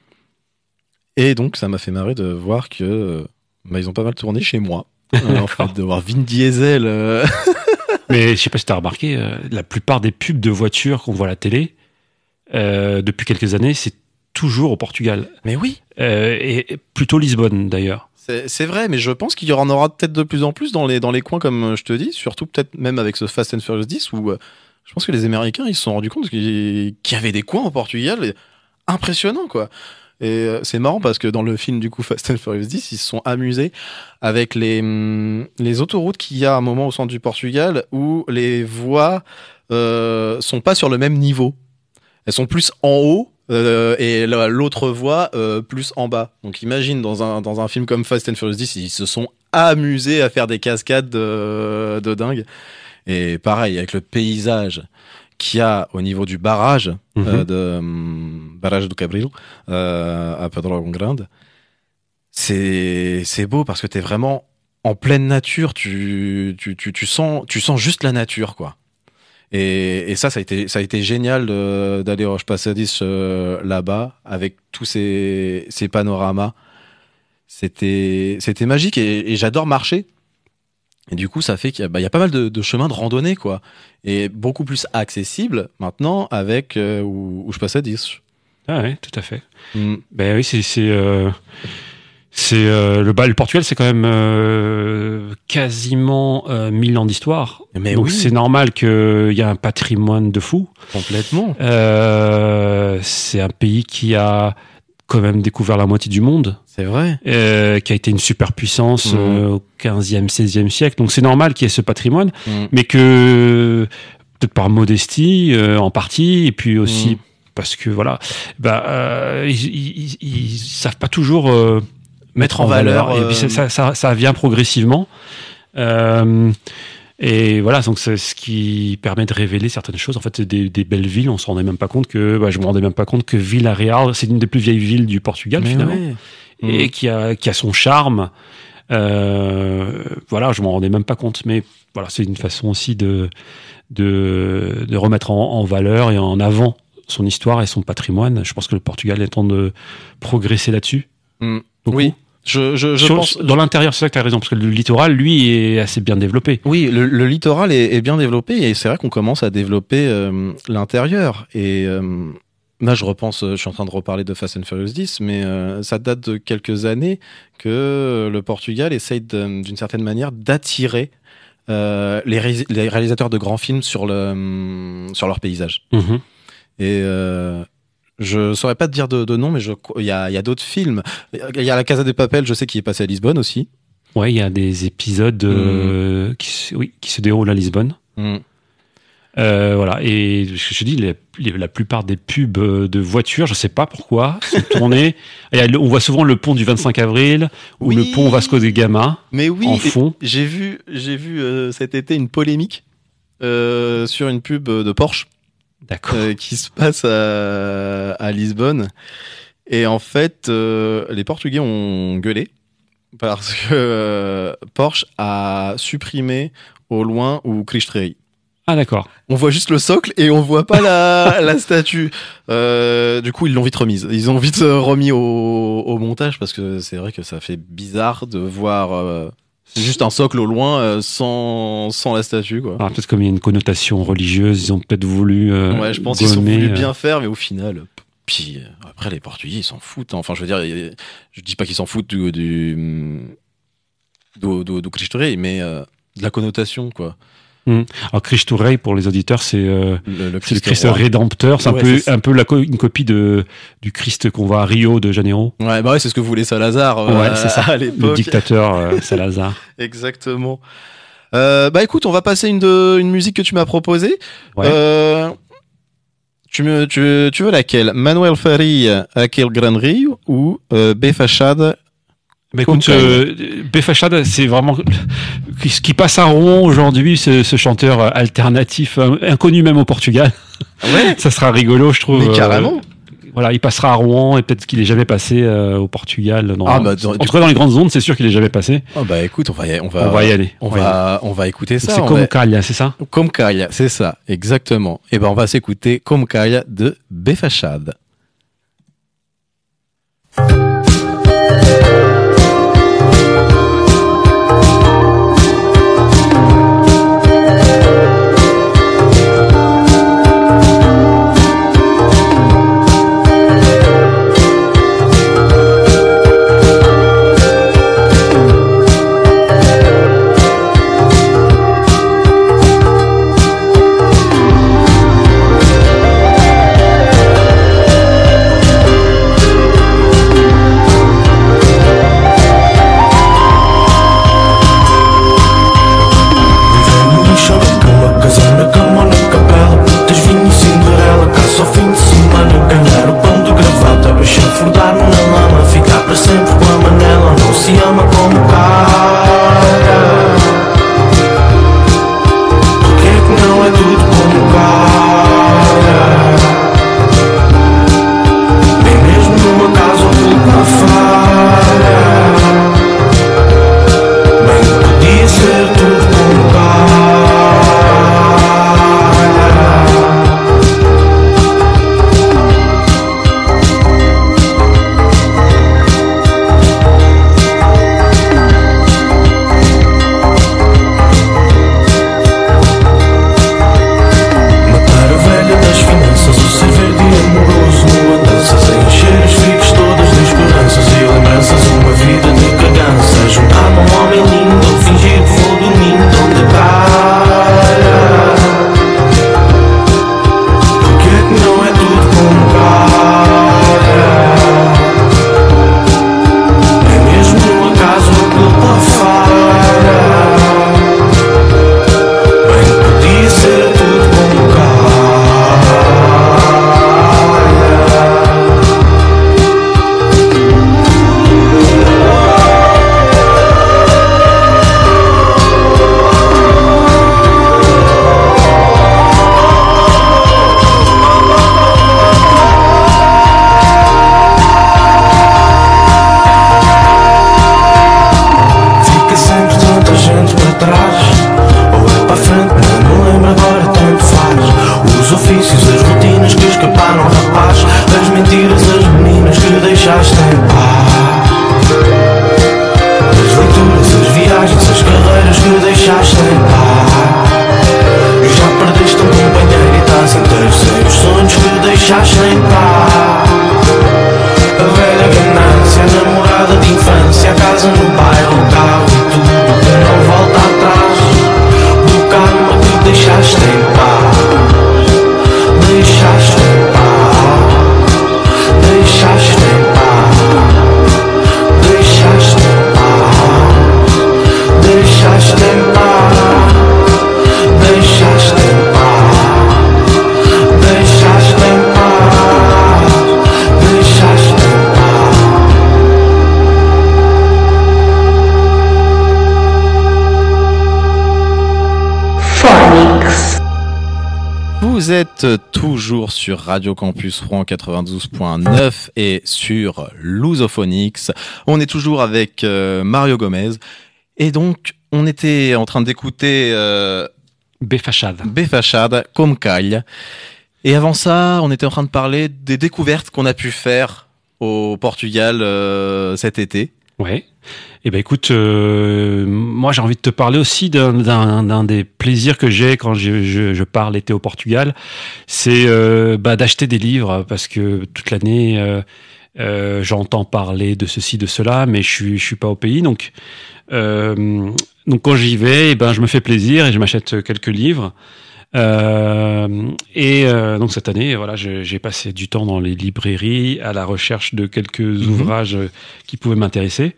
Et donc, ça m'a fait marrer de voir que euh, bah, ils ont pas mal tourné chez moi. Euh, en fait, de voir Vin Diesel euh, Mais je sais pas si tu as remarqué, euh, la plupart des pubs de voitures qu'on voit à la télé, euh, depuis quelques années, c'est toujours au Portugal. Mais oui. Euh, et et plutôt Lisbonne d'ailleurs. C'est vrai, mais je pense qu'il y en aura peut-être de plus en plus dans les, dans les coins, comme euh, je te dis, surtout peut-être même avec ce Fast and Furious 10, où euh, je pense que les Américains, ils se sont rendus compte qu'il y avait des coins au Portugal et- impressionnants, quoi. Et euh, c'est marrant parce que dans le film, du coup, Fast and Furious 10, ils se sont amusés avec les, hum, les autoroutes qu'il y a à un moment au centre du Portugal où les voies euh, sont pas sur le même niveau. Elles sont plus en haut euh, et la- l'autre voie euh, plus en bas. Donc imagine dans un, dans un film comme Fast and Furious 10, ils se sont amusés à faire des cascades de, de dingue. Et pareil, avec le paysage qu'il y a au niveau du barrage Mhm. euh, de hum, barrage do Cabril euh, à Pedrógão Grande, c'est c'est beau parce que tu es vraiment en pleine nature, tu, tu, tu, tu, sens, tu sens juste la nature, quoi. Et, et ça, ça a été, ça a été génial d'aller au Roche Passadis euh, là-bas avec tous ces, ces panoramas. C'était, c'était magique et, et j'adore marcher. Et du coup, ça fait qu'il y, a- bah, il y a pas mal de, de chemins de randonnée, quoi. Et beaucoup plus accessible maintenant avec euh, où, où je passe à 10. Ah ouais, tout à fait. Mm. Ben oui, c'est c'est euh, c'est euh, le bah, le Portugal, c'est quand même euh, quasiment euh, 1000 ans d'histoire. Mais Donc oui. c'est normal qu'il y a un patrimoine de fou. Complètement. Euh, c'est un pays qui a quand même découvert la moitié du monde, C'est vrai. euh, qui a été une superpuissance Mhm. euh, au 15e, 16e siècle. Donc c'est normal qu'il y ait ce patrimoine, Mm. mais que peut-être par modestie euh, en partie, et puis aussi Mhm. parce que voilà, bah, euh, ils, ils, ils- ils savent pas toujours euh, mettre en, valeur. valeur, Et puis euh, ça, ça, ça, vient progressivement. Euh, et voilà, donc c'est ce qui permet de révéler certaines choses. En fait, des, des belles villes, on se rendait même pas compte que, bah, je me rendais même pas compte que Villarreal, c'est une des plus vieilles villes du Portugal Mais finalement, ouais. et Mm. qui a, qui a son charme. Euh, voilà, je m'en rendais même pas compte, mais voilà, c'est une façon aussi de de, de remettre en, en valeur et en avant son histoire et son patrimoine. Je pense que le Portugal est en train de progresser là-dessus. Mm. Beaucoup. Oui. Je, je, je Sur- pense. Dans l'intérieur, c'est ça que tu as raison, parce que le littoral, lui, est assez bien développé. Oui, le, le littoral est, est bien développé et c'est vrai qu'on commence à développer euh, l'intérieur. Et euh, là, je repense, je suis en train de reparler de Fast and Furious 10, mais euh, ça date de quelques années que le Portugal essaye d'une certaine manière d'attirer euh, les, ré- les réalisateurs de grands films sur, le, sur leur paysage. Mhm. Et euh, je saurais pas te dire de, de nom, mais il y a, il y a d'autres films. Il y a La Casa de Papel, je sais, qui est passé à Lisbonne aussi. Ouais, il y a des épisodes euh, qui, se- oui, qui se déroulent à Lisbonne. Mm. Euh, voilà. Et je, je dis, les- les- la plupart des pubs euh, de voitures, je sais pas pourquoi, sont tournées. On voit souvent le pont du 25 avril ou Oui. le pont Vasco de Gama Mais oui, en fond. J'ai vu, j'ai vu euh, cet été une polémique sur une pub de Porsche. Euh, qui se passe à, à Lisbonne. Et en fait, euh, les Portugais ont gueulé parce que euh, Porsche a supprimé au loin ou Cristrei. Ah d'accord. On voit juste le socle et on voit pas la, la statue. Euh, du coup, ils l'ont vite remise. Ils ont vite remis au, au montage parce que c'est vrai que ça fait bizarre de voir euh, juste un socle au loin euh, sans, sans la statue. Quoi. Alors peut-être comme il y a une connotation religieuse, ils ont peut-être voulu. euh, ouais, je pense qu'ils ont voulu euh, bien faire, mais au final. Puis après, les Portugais, ils s'en foutent. hein. Enfin, je veux dire, je dis pas qu'ils s'en foutent du, du, du, du, mais de la connotation, quoi. Alors Cristo Rei pour les auditeurs, c'est euh, Le, le le Christ Christ rédempteur. C'est un peu un peu la co- une copie de du Christ qu'on voit à Rio de Janeiro. Ouais, bah ouais, c'est ce que voulait Salazar euh, Ouais, c'est ça. à Le l'époque. dictateur euh, Salazar. Exactement. Euh, bah écoute, on va passer une, de, une musique que tu m'as proposée. Ouais. Euh, tu, me, tu, veux- tu veux laquelle? Manuel Faria, Aquel Gran Rio ou B Fachada Bah écoute, euh, Befachad, c'est vraiment ce qui passe à Rouen aujourd'hui, ce, ce chanteur alternatif, euh, inconnu même au Portugal. Ouais, Ça sera rigolo, je trouve. mais euh, carrément. voilà, il passera à Rouen et peut-être qu'il est jamais passé euh, au Portugal. Dans, Ah, bah, dans- en tout cas, dans les grandes ondes, c'est sûr qu'il est jamais passé. Oh, bah écoute, on va y, on va, on va y aller. on va y aller. va, on va écouter ça. C'est comme va- Calia, c'est ça? Comme c'est ça, exactement. Et ben on va s'écouter Comme Kaya de B sur Radio Campus Rouen 92.9 et sur Lusophonix. On est toujours avec euh, Mario Gomez. Et donc, on était en train d'écouter euh, Béfachade. Befachad, comme Caille. Et avant ça, on était en train de parler des découvertes qu'on a pu faire au Portugal euh, cet été. Ouais. Eh ben écoute, euh, moi j'ai envie de te parler aussi d'un- des plaisirs que j'ai quand je, je, je pars l'été au Portugal, c'est euh, bah, d'acheter des livres parce que toute l'année euh, euh, j'entends parler de ceci de cela, mais je suis je suis pas au pays donc donc quand j'y vais, eh ben je me fais plaisir et je m'achète quelques livres. Euh, et euh, donc cette année, voilà, j'ai passé du temps dans les librairies à la recherche de quelques ouvrages euh, qui pouvaient m'intéresser.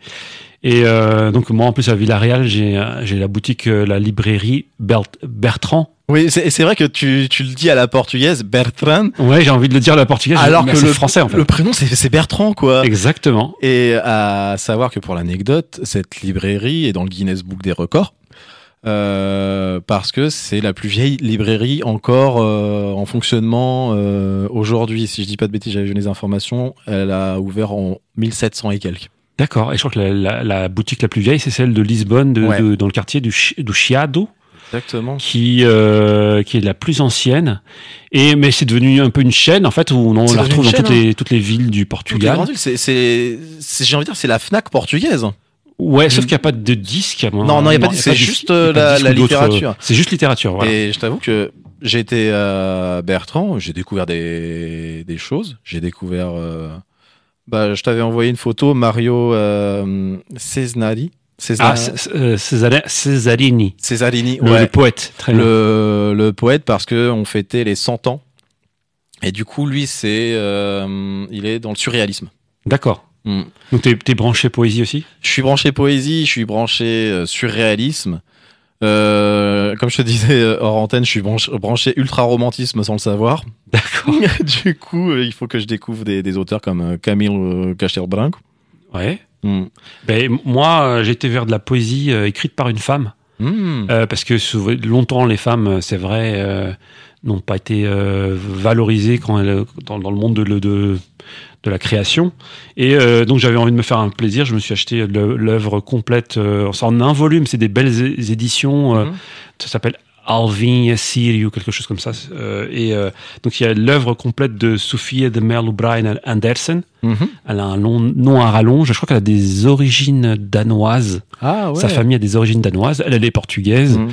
Et euh, donc moi en plus à Villarreal, j'ai la boutique, euh, la librairie Bert- Bertrand. Oui, c'est vrai que tu, tu le dis à la portugaise, Bertrand, Ouais, j'ai envie de le dire à la portugaise, alors que le, français en fait. le prénom c'est Bertrand quoi. Exactement. Et à savoir que pour l'anecdote, cette librairie est dans le Guinness Book des records. Euh, parce que c'est la plus vieille librairie encore euh, en fonctionnement euh, aujourd'hui. Si je dis pas de bêtises, j'avais vu les informations. Elle a ouvert en 1700 et quelques. D'accord. Et je crois que la, la- la boutique la plus vieille, c'est celle de Lisbonne, de, Ouais. de- dans le quartier du, Chi- du Chiado. Exactement. qui euh, qui est la plus ancienne et mais c'est devenu un peu une chaîne en fait où on la retrouve dans toutes les toutes les villes du Portugal. j'ai envie de dire, c'est la Fnac portugaise. Ouais, sauf qu'il n'y a pas de disque. à mon- Non, non, il y a pas de disque, c'est juste, euh, la- la littérature. C'est juste littérature, voilà. Et je t'avoue que j'ai été à Bertrand, j'ai découvert des, des choses. J'ai découvert. euh, bah, je t'avais envoyé une photo, Mario euh, Cesnari. Cesna- Ah, C- C- euh, Cesare- Cesarini, Cesarini, le, ouais. le poète. Très le, le poète, parce que on fêtait les 100 ans. Et du coup, lui, c'est, euh, il est dans le surréalisme. D'accord. Mm. Donc t'es es branché poésie aussi? Je suis branché poésie, je suis branché euh, surréalisme. Euh, comme je te disais euh, hors antenne, je suis branché, ultra romantisme sans le savoir. D'accord. du coup, il faut que je découvre des, des auteurs comme Camille Castelbranco. Ouais. Hmm. Ben moi, été vers de la poésie écrite par une femme. Euh, parce que souvent- longtemps les femmes, c'est vrai, euh, n'ont pas été valorisées quand elles, dans, dans le monde de, de la création. Et euh, donc j'avais envie de me faire un plaisir. Je me suis acheté l'œuvre complète euh, en un volume. C'est des belles éditions. euh, Mhm. ça s'appelle Alvin Siri ou quelque chose comme ça. Euh, et donc il y a l'œuvre complète de Sophie de Merle O'Brien Anderson. Mhm. Elle a un long nom à rallonge. Je crois qu'elle a des origines danoises. Ah ouais. Sa famille a des origines danoises. Elle, elle est portugaise. Hmm.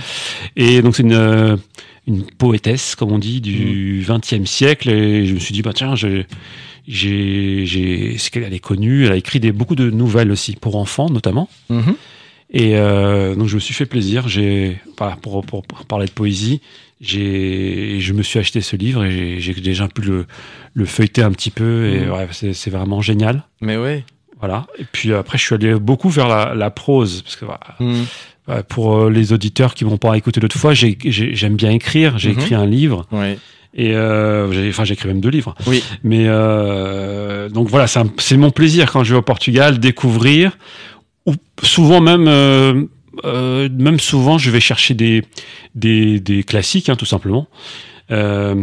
Et donc c'est une, une poétesse, comme on dit, du. XXe siècle. Et je me suis dit, bah tiens, j'ai, j'ai, qu'elle est connue. Elle a écrit des, beaucoup de nouvelles aussi pour enfants, notamment. Mhm. Et euh, donc je me suis fait plaisir. J'ai, voilà, pour, pour, pour parler de poésie, j'ai, je me suis acheté ce livre et j'ai, déjà pu le, le feuilleter un petit peu. Et Mm. ouais, c'est, vraiment génial. Mais ouais. Voilà. Et puis après, je suis allé beaucoup vers la, la prose parce que voilà, Hmm. Ouais, Pour euh, les auditeurs qui m'ont pas écouté l'autre fois, j'ai- j'ai- j'aime bien écrire. J'ai Mhm. écrit un livre Ouais. Et euh, enfin j'ai écrit même deux livres. Oui. Mais euh, donc voilà, c'est mon plaisir quand je vais au Portugal découvrir. Ou souvent même euh, euh, même souvent je vais chercher des des, des classiques hein, tout simplement. Euh,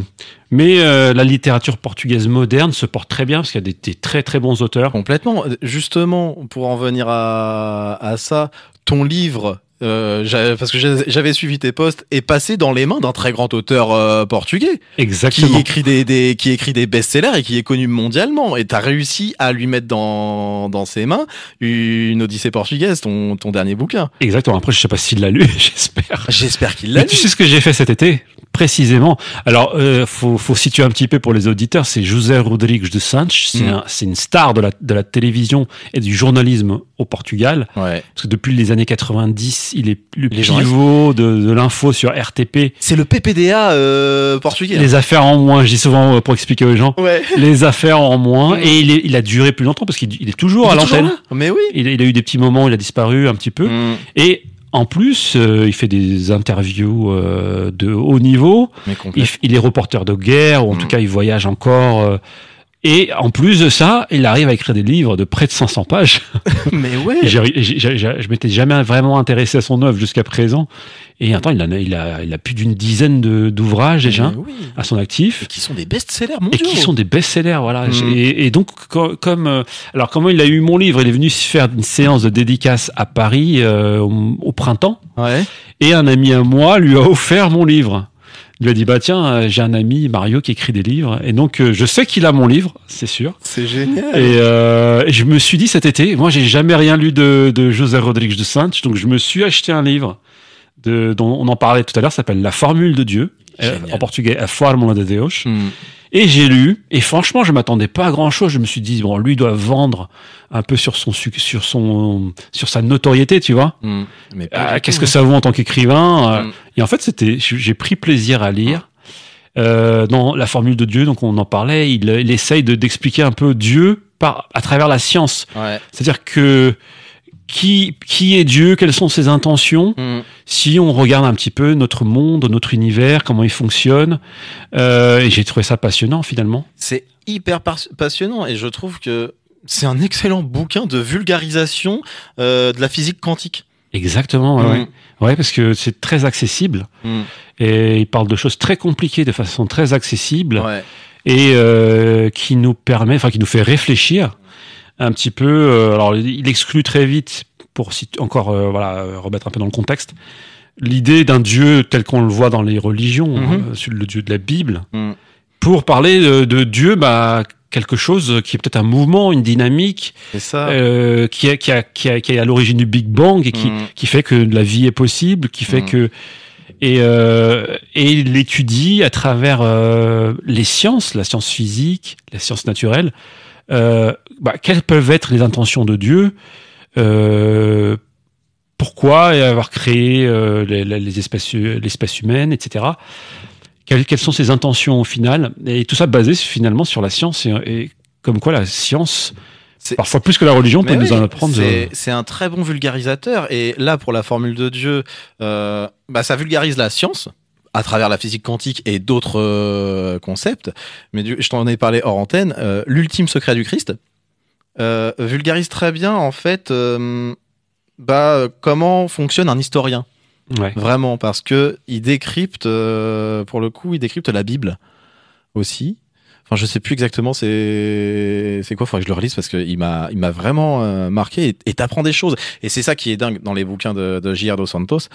mais euh, la littérature portugaise moderne se porte très bien parce qu'il y a des, des très très bons auteurs. Complètement. Justement, pour en venir à, à ça, ton livre, euh, parce que j'avais suivi tes posts, est passé dans les mains d'un très grand auteur euh, portugais qui Exactement. écrit des, des qui écrit des best-sellers et qui est connu mondialement. Et t'as réussi à lui mettre dans dans ses mains une Odyssée portugaise, ton ton dernier bouquin. Exactement. Après, je sais pas s'il l'a lu. J'espère. J'espère qu'il l'a Mais tu sais ce que j'ai fait cet été? Précisément. Alors, euh, faut, faut situer un petit peu pour les auditeurs. C'est José Rodrigues de Sanches. C'est Mm. un- c'est une star de la, de la télévision et du journalisme au Portugal. Ouais. Parce que depuis les années 90, il est le Les pivot de, de l'info sur RTP. C'est le PPDA euh, portugais. Les affaires en moins, je dis souvent euh, pour expliquer aux gens. Ouais. Les affaires en moins. Mm. Et il, est, il a duré plus longtemps parce qu'il il est toujours Il à l'antenne. Mais oui. Il, a- il a eu des petits moments il a disparu un petit peu. Mm. Et en plus, euh, il fait des interviews euh, de haut niveau. Il, est reporter de guerre, ou en Mm. tout cas, il voyage encore. euh, Et en plus de ça, il arrive à écrire des livres de près de 500 pages. Mais ouais. Je m'étais jamais vraiment intéressé à son œuvre jusqu'à présent. Et attends, il a, il a, il a plus d'une dizaine d'ouvrages déjà oui. à son actif. Et qui sont des best-sellers Et mondiaux. qui sont des best-sellers, voilà. Mm. Et, et donc, co- comme, euh, alors comment il a eu mon livre? Il est venu faire une séance de dédicace à Paris euh, au, au printemps, Ouais. et un ami à moi lui a offert mon livre. Il lui a dit bah tiens, euh, j'ai un ami Mario qui écrit des livres, et donc euh, je sais qu'il a mon livre, c'est sûr. C'est génial. Et, euh, et je me suis dit cet été, moi j'ai jamais rien lu de, de José Rodrigues de Santos, donc je me suis acheté un livre de, dont on en parlait tout à l'heure, s'appelle La Formule de Dieu, euh, Génial. en portugais A Fórmula de Deus. Hmm. Et j'ai lu, et franchement, je m'attendais pas à grand chose. Je me suis dit, bon, lui doit vendre un peu sur son, sur son, sur sa notoriété, tu vois. Hmm. Ah, du Qu'est-ce que hein. ça vaut en tant qu'écrivain Euh, Mm. Et en fait, c'était, j'ai pris plaisir à lire. Euh, dans la formule de Dieu, donc on en parlait, il, il essaye de- d'expliquer un peu Dieu par, à travers la science. Ouais. C'est-à-dire que qui, qui est Dieu Quelles sont ses intentions Hmm. si on regarde un petit peu notre monde, notre univers, comment il fonctionne, euh, et j'ai trouvé ça passionnant finalement. C'est hyper passionnant et je trouve que c'est un excellent bouquin de vulgarisation euh, de la physique quantique. Exactement, ouais, Mm. ouais. Ouais, parce que c'est très accessible Hmm. et il parle de choses très compliquées de façon très accessible Ouais. et euh, qui nous permet, enfin qui nous fait réfléchir un petit peu. euh, alors il exclut très vite pour encore euh, voilà euh, remettre un peu dans le contexte l'idée d'un dieu tel qu'on le voit dans les religions, Mhm. hein, le dieu de la Bible, Hmm. pour parler de, de Dieu, bah quelque chose qui est peut-être un mouvement, une dynamique ça. euh, qui, est, qui, a, qui, a- qui est à l'origine du Big Bang et qui, Hmm. qui fait que la vie est possible, qui fait Mm. que et, euh, et il étudie à travers euh, les sciences, la science physique, la science naturelle, euh, bah, quelles peuvent être les intentions de Dieu, euh, pourquoi avoir créé euh, les, humaine, etc. Quelles, quelles sont ses intentions au final? Et tout ça basé finalement sur la science et, et comme quoi la science, C'est- parfois plus que la religion, peut Mais nous oui, en apprendre. C'est euh, c'est un très bon vulgarisateur. Et là, pour la formule de Dieu, euh, bah, ça vulgarise la science à travers la physique quantique et d'autres euh, concepts. Mais du- je t'en ai parlé hors antenne. euh, L'ultime secret du Christ euh, vulgarise très bien, en fait, bah, comment fonctionne un historien? ouais. Vraiment, parce que il décrypte, pour le coup, il décrypte la Bible aussi. Enfin, je sais plus exactement c'est c'est quoi. Faudrait que je le relise parce que il m'a il m'a vraiment marqué et- t'apprends des choses. Et c'est ça qui est dingue dans les bouquins de, de J.R. dos Santos,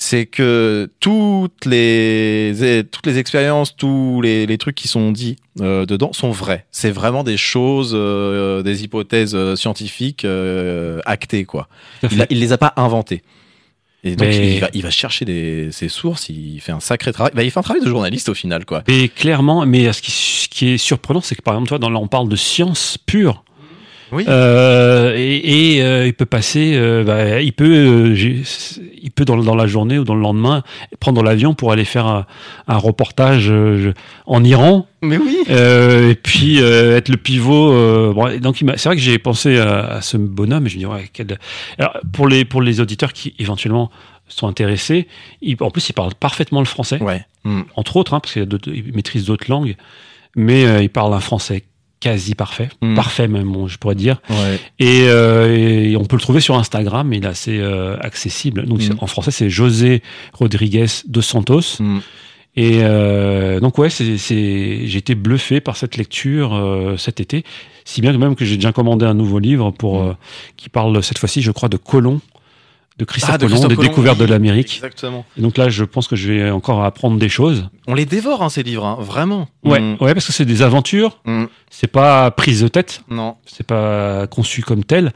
c'est que toutes les toutes les expériences, tous les, les trucs qui sont dits euh, dedans sont vrais. C'est vraiment des choses, euh, des hypothèses euh, scientifiques euh, actées quoi. Il, a- il les a pas inventées. Et donc Mais- il, va, il va chercher des, ses sources, il fait un sacré travail. Bah, il fait un travail de journaliste au final, quoi. Et clairement, mais ce qui, ce qui est surprenant, c'est que par exemple, toi, dans, là, on parle de science pure. Oui. Euh, et et, euh, il peut passer, euh, bah, il peut, euh, il peut dans, dans la journée ou dans le lendemain prendre l'avion pour aller faire un, un reportage euh, en Iran Mais oui. euh, et puis euh, être le pivot. euh, bon, donc c'est vrai que j'ai pensé à, à ce bonhomme et je me dis ouais quel. Alors, pour les pour les auditeurs qui éventuellement sont intéressés, il- en plus il parle parfaitement le français Ouais. Mm. entre autres, hein, parce qu'il maîtrise d'autres langues, mais euh, il parle un français quasi parfait, Mm. parfait même, bon, je pourrais dire. Ouais. Et, euh, et on peut le trouver sur Instagram, il est assez euh, accessible. Donc Mm. c'est- en français, c'est José Rodriguez dos Santos. Mm. Et euh, donc ouais, c'est, c'est, j'ai été bluffé par cette lecture cet été, si bien que même que j'ai déjà commandé un nouveau livre pour qui parle cette fois-ci, je crois, de Colomb, de Christophe Ah, de Colomb, Christophe des Colomb, découvertes oui, de l'Amérique. Exactement. Et donc là, je pense que je vais encore apprendre des choses. On les dévore, hein, ces livres, hein, vraiment. Ouais, Mm. ouais, parce que c'est des aventures. Mm. C'est pas prise de tête. Non. C'est pas conçu comme tel.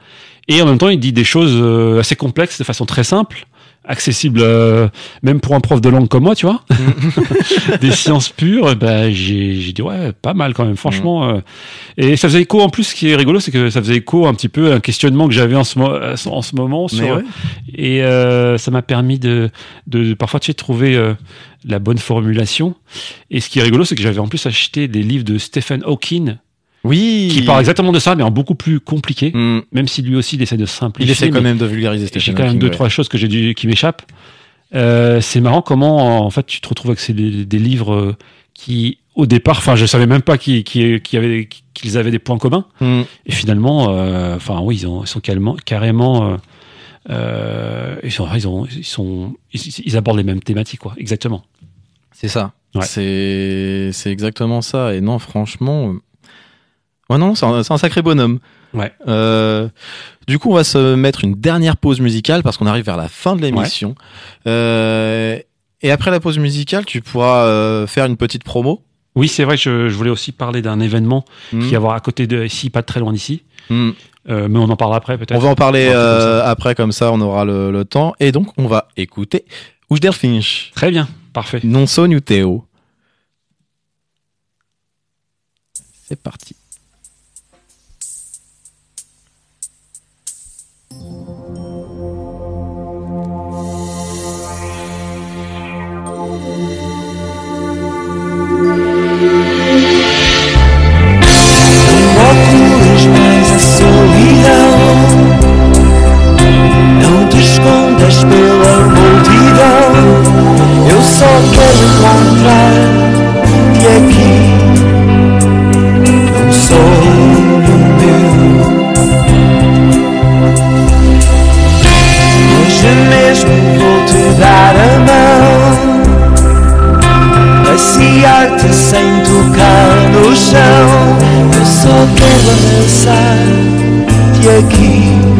Et en même temps, il dit des choses euh, assez complexes de façon très simple, accessible euh, même pour un prof de langue comme moi, tu vois. des sciences pures. Ben j'ai j'ai dit ouais, pas mal quand même, franchement. euh. Et ça faisait écho en plus. Ce qui est rigolo, c'est que ça faisait écho un petit peu à un questionnement que j'avais en ce mo- en ce moment sur ouais. et euh, ça m'a permis de, de parfois tu sais, trouver euh, la bonne formulation. Et ce qui est rigolo, c'est que j'avais en plus acheté des livres de Stephen Hawking Oui. qui parlent exactement de ça, mais en beaucoup plus compliqué. Mm. Même si lui aussi il essaie de simplifier. Il essaie quand même de vulgariser J'ai quand même deux ouais. trois choses que j'ai dû qui m'échappent. Euh, c'est marrant comment en fait tu te retrouves avec ces, des, des livres euh, qui, au départ, enfin, je savais même pas qu'ils avaient, qu'ils avaient des points communs. Hmm. Et finalement, euh, enfin, oui, ils, ont, ils sont carrément, carrément euh, euh, ils, sont, ils, ont, ils, sont, ils, ils abordent les mêmes thématiques, quoi, exactement. C'est ça. Ouais. C'est c'est exactement ça. Et non, franchement. Ouais, non, c'est un, sacré bonhomme. Ouais. Euh, du coup, on va se mettre une dernière pause musicale parce qu'on arrive vers la fin de l'émission. Euh, et après la pause musicale, tu pourras euh, faire une petite promo. Oui, c'est vrai, je, je voulais aussi parler d'un événement Hmm. qui va avoir à côté de ici, pas très loin d'ici. Hmm. Euh, mais on en parlera après, peut-être. On va en parler comme après, comme ça, on aura le, le temps. Et donc, on va écouter Os Delfins. Très bien, parfait. Non teu. C'est parti. Pela multidão. Eu só quero encontrar-te sem tocar no chão. Eu só quero abraçar-te aqui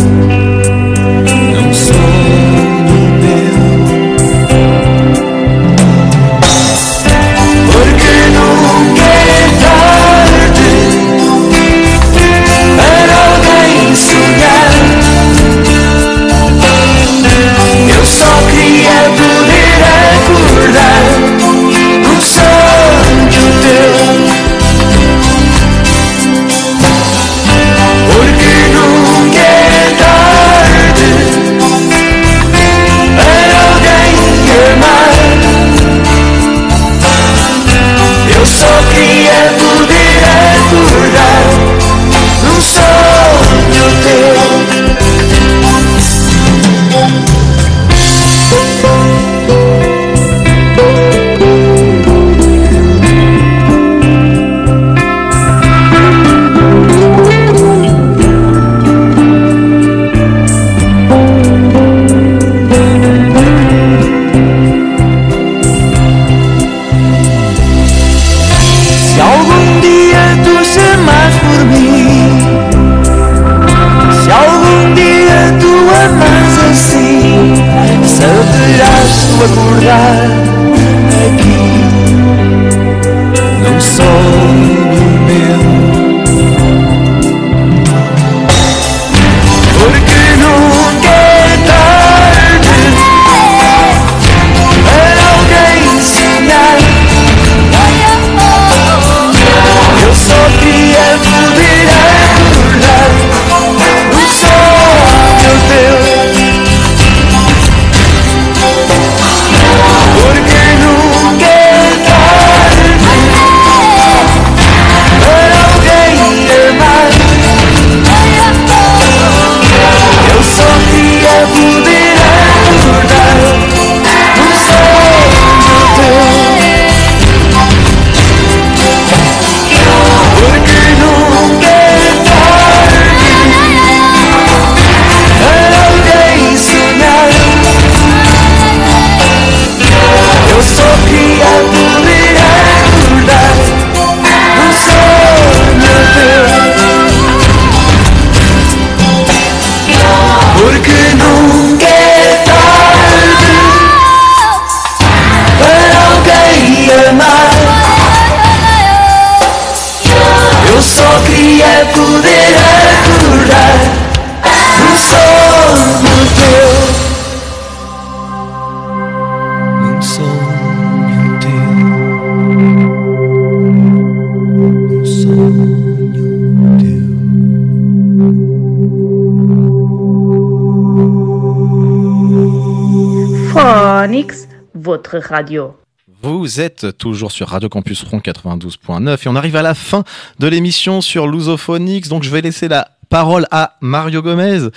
votre radio. Vous êtes toujours sur Radio Campus Rond 92.9 et on arrive à la fin de l'émission sur Lusophonix. Donc je vais laisser la parole à Mario Gomez.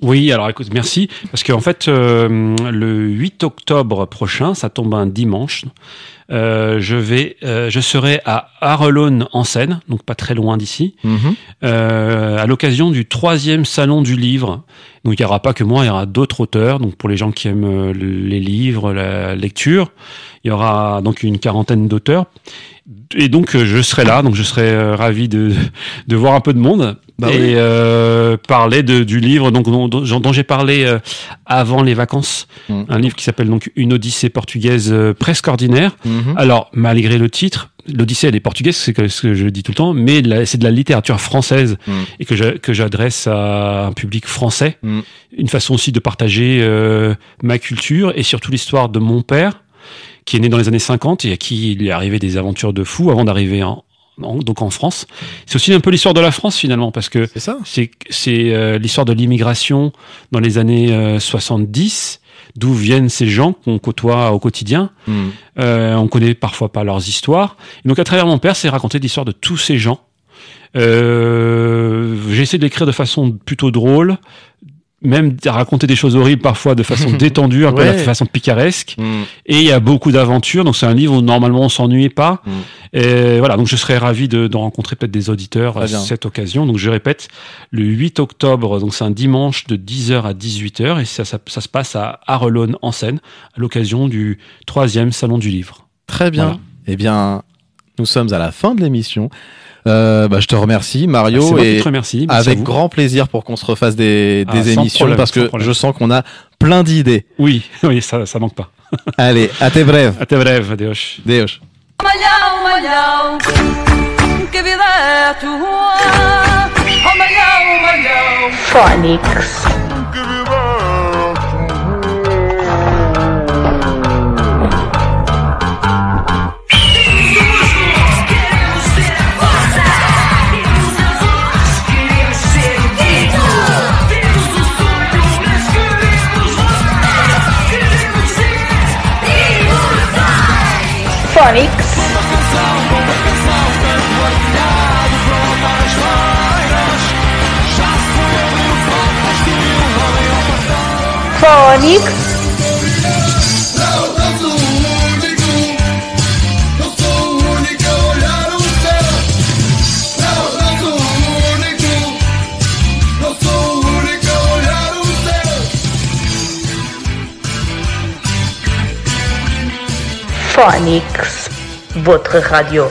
Oui, alors écoute, merci. Parce qu'en fait, euh, le 8 octobre prochain, ça tombe un dimanche, euh, je vais, euh, je serai à Arlon en Seine, donc pas très loin d'ici, Mhm. euh, à l'occasion du troisième salon du livre. Donc il y aura pas que moi, il y aura d'autres auteurs. Donc pour les gens qui aiment euh, les livres, la lecture, il y aura donc une quarantaine d'auteurs. Et donc euh, je serai là, donc je serai euh, ravi de, de voir un peu de monde Bah et oui. euh, parler de, du livre donc dont, dont- j'ai parlé euh, avant les vacances, Mm. un livre qui s'appelle donc Une Odyssée portugaise euh, presque ordinaire. Mhm. Alors, malgré le titre, l'Odyssée, elle est portugaise, c'est ce que je dis tout le temps, mais c'est de la littérature française Mm. et que j'adresse à un public français. Mm. Une façon aussi de partager euh, ma culture et surtout l'histoire de mon père, qui est né dans les années 50 et à qui il est arrivé des aventures de fou avant d'arriver en, en- donc en France. C'est aussi un peu l'histoire de la France finalement, parce que C'est euh, l'histoire de l'immigration dans les années euh, 70, d'où viennent ces gens qu'on côtoie au quotidien. Mhm. Euh, on connaît parfois pas leurs histoires. Et donc à travers mon père, c'est raconter l'histoire de tous ces gens. Euh, J'ai essayé de l'écrire de façon plutôt drôle, même de raconter des choses horribles parfois de façon détendue, un peu Ouais. de façon picaresque. Mhm. Et il y a beaucoup d'aventures, donc c'est un livre où normalement on s'ennuie pas. Mm. Et voilà, donc je serais ravi de, de rencontrer peut-être des auditeurs à cette occasion. Donc je répète, le 8 octobre, donc c'est un dimanche de 10h à 18h, et ça, ça, ça se passe à Arlon en Seine, à l'occasion du troisième salon du livre. Très bien. Voilà. Eh bien, nous sommes à la fin de l'émission. Euh, bah, je te remercie, Mario, moi qui et te remercie. Merci à avec grand plaisir pour qu'on se refasse des, Ah, des émissions problème, parce que problème. je sens qu'on a plein d'idées. Oui, oui, ça, ça manque pas. Allez, à tes brèves. À tes brèves, Deus. Deus. Malhão, Phonics. Phonics. Phonics. Votre radio.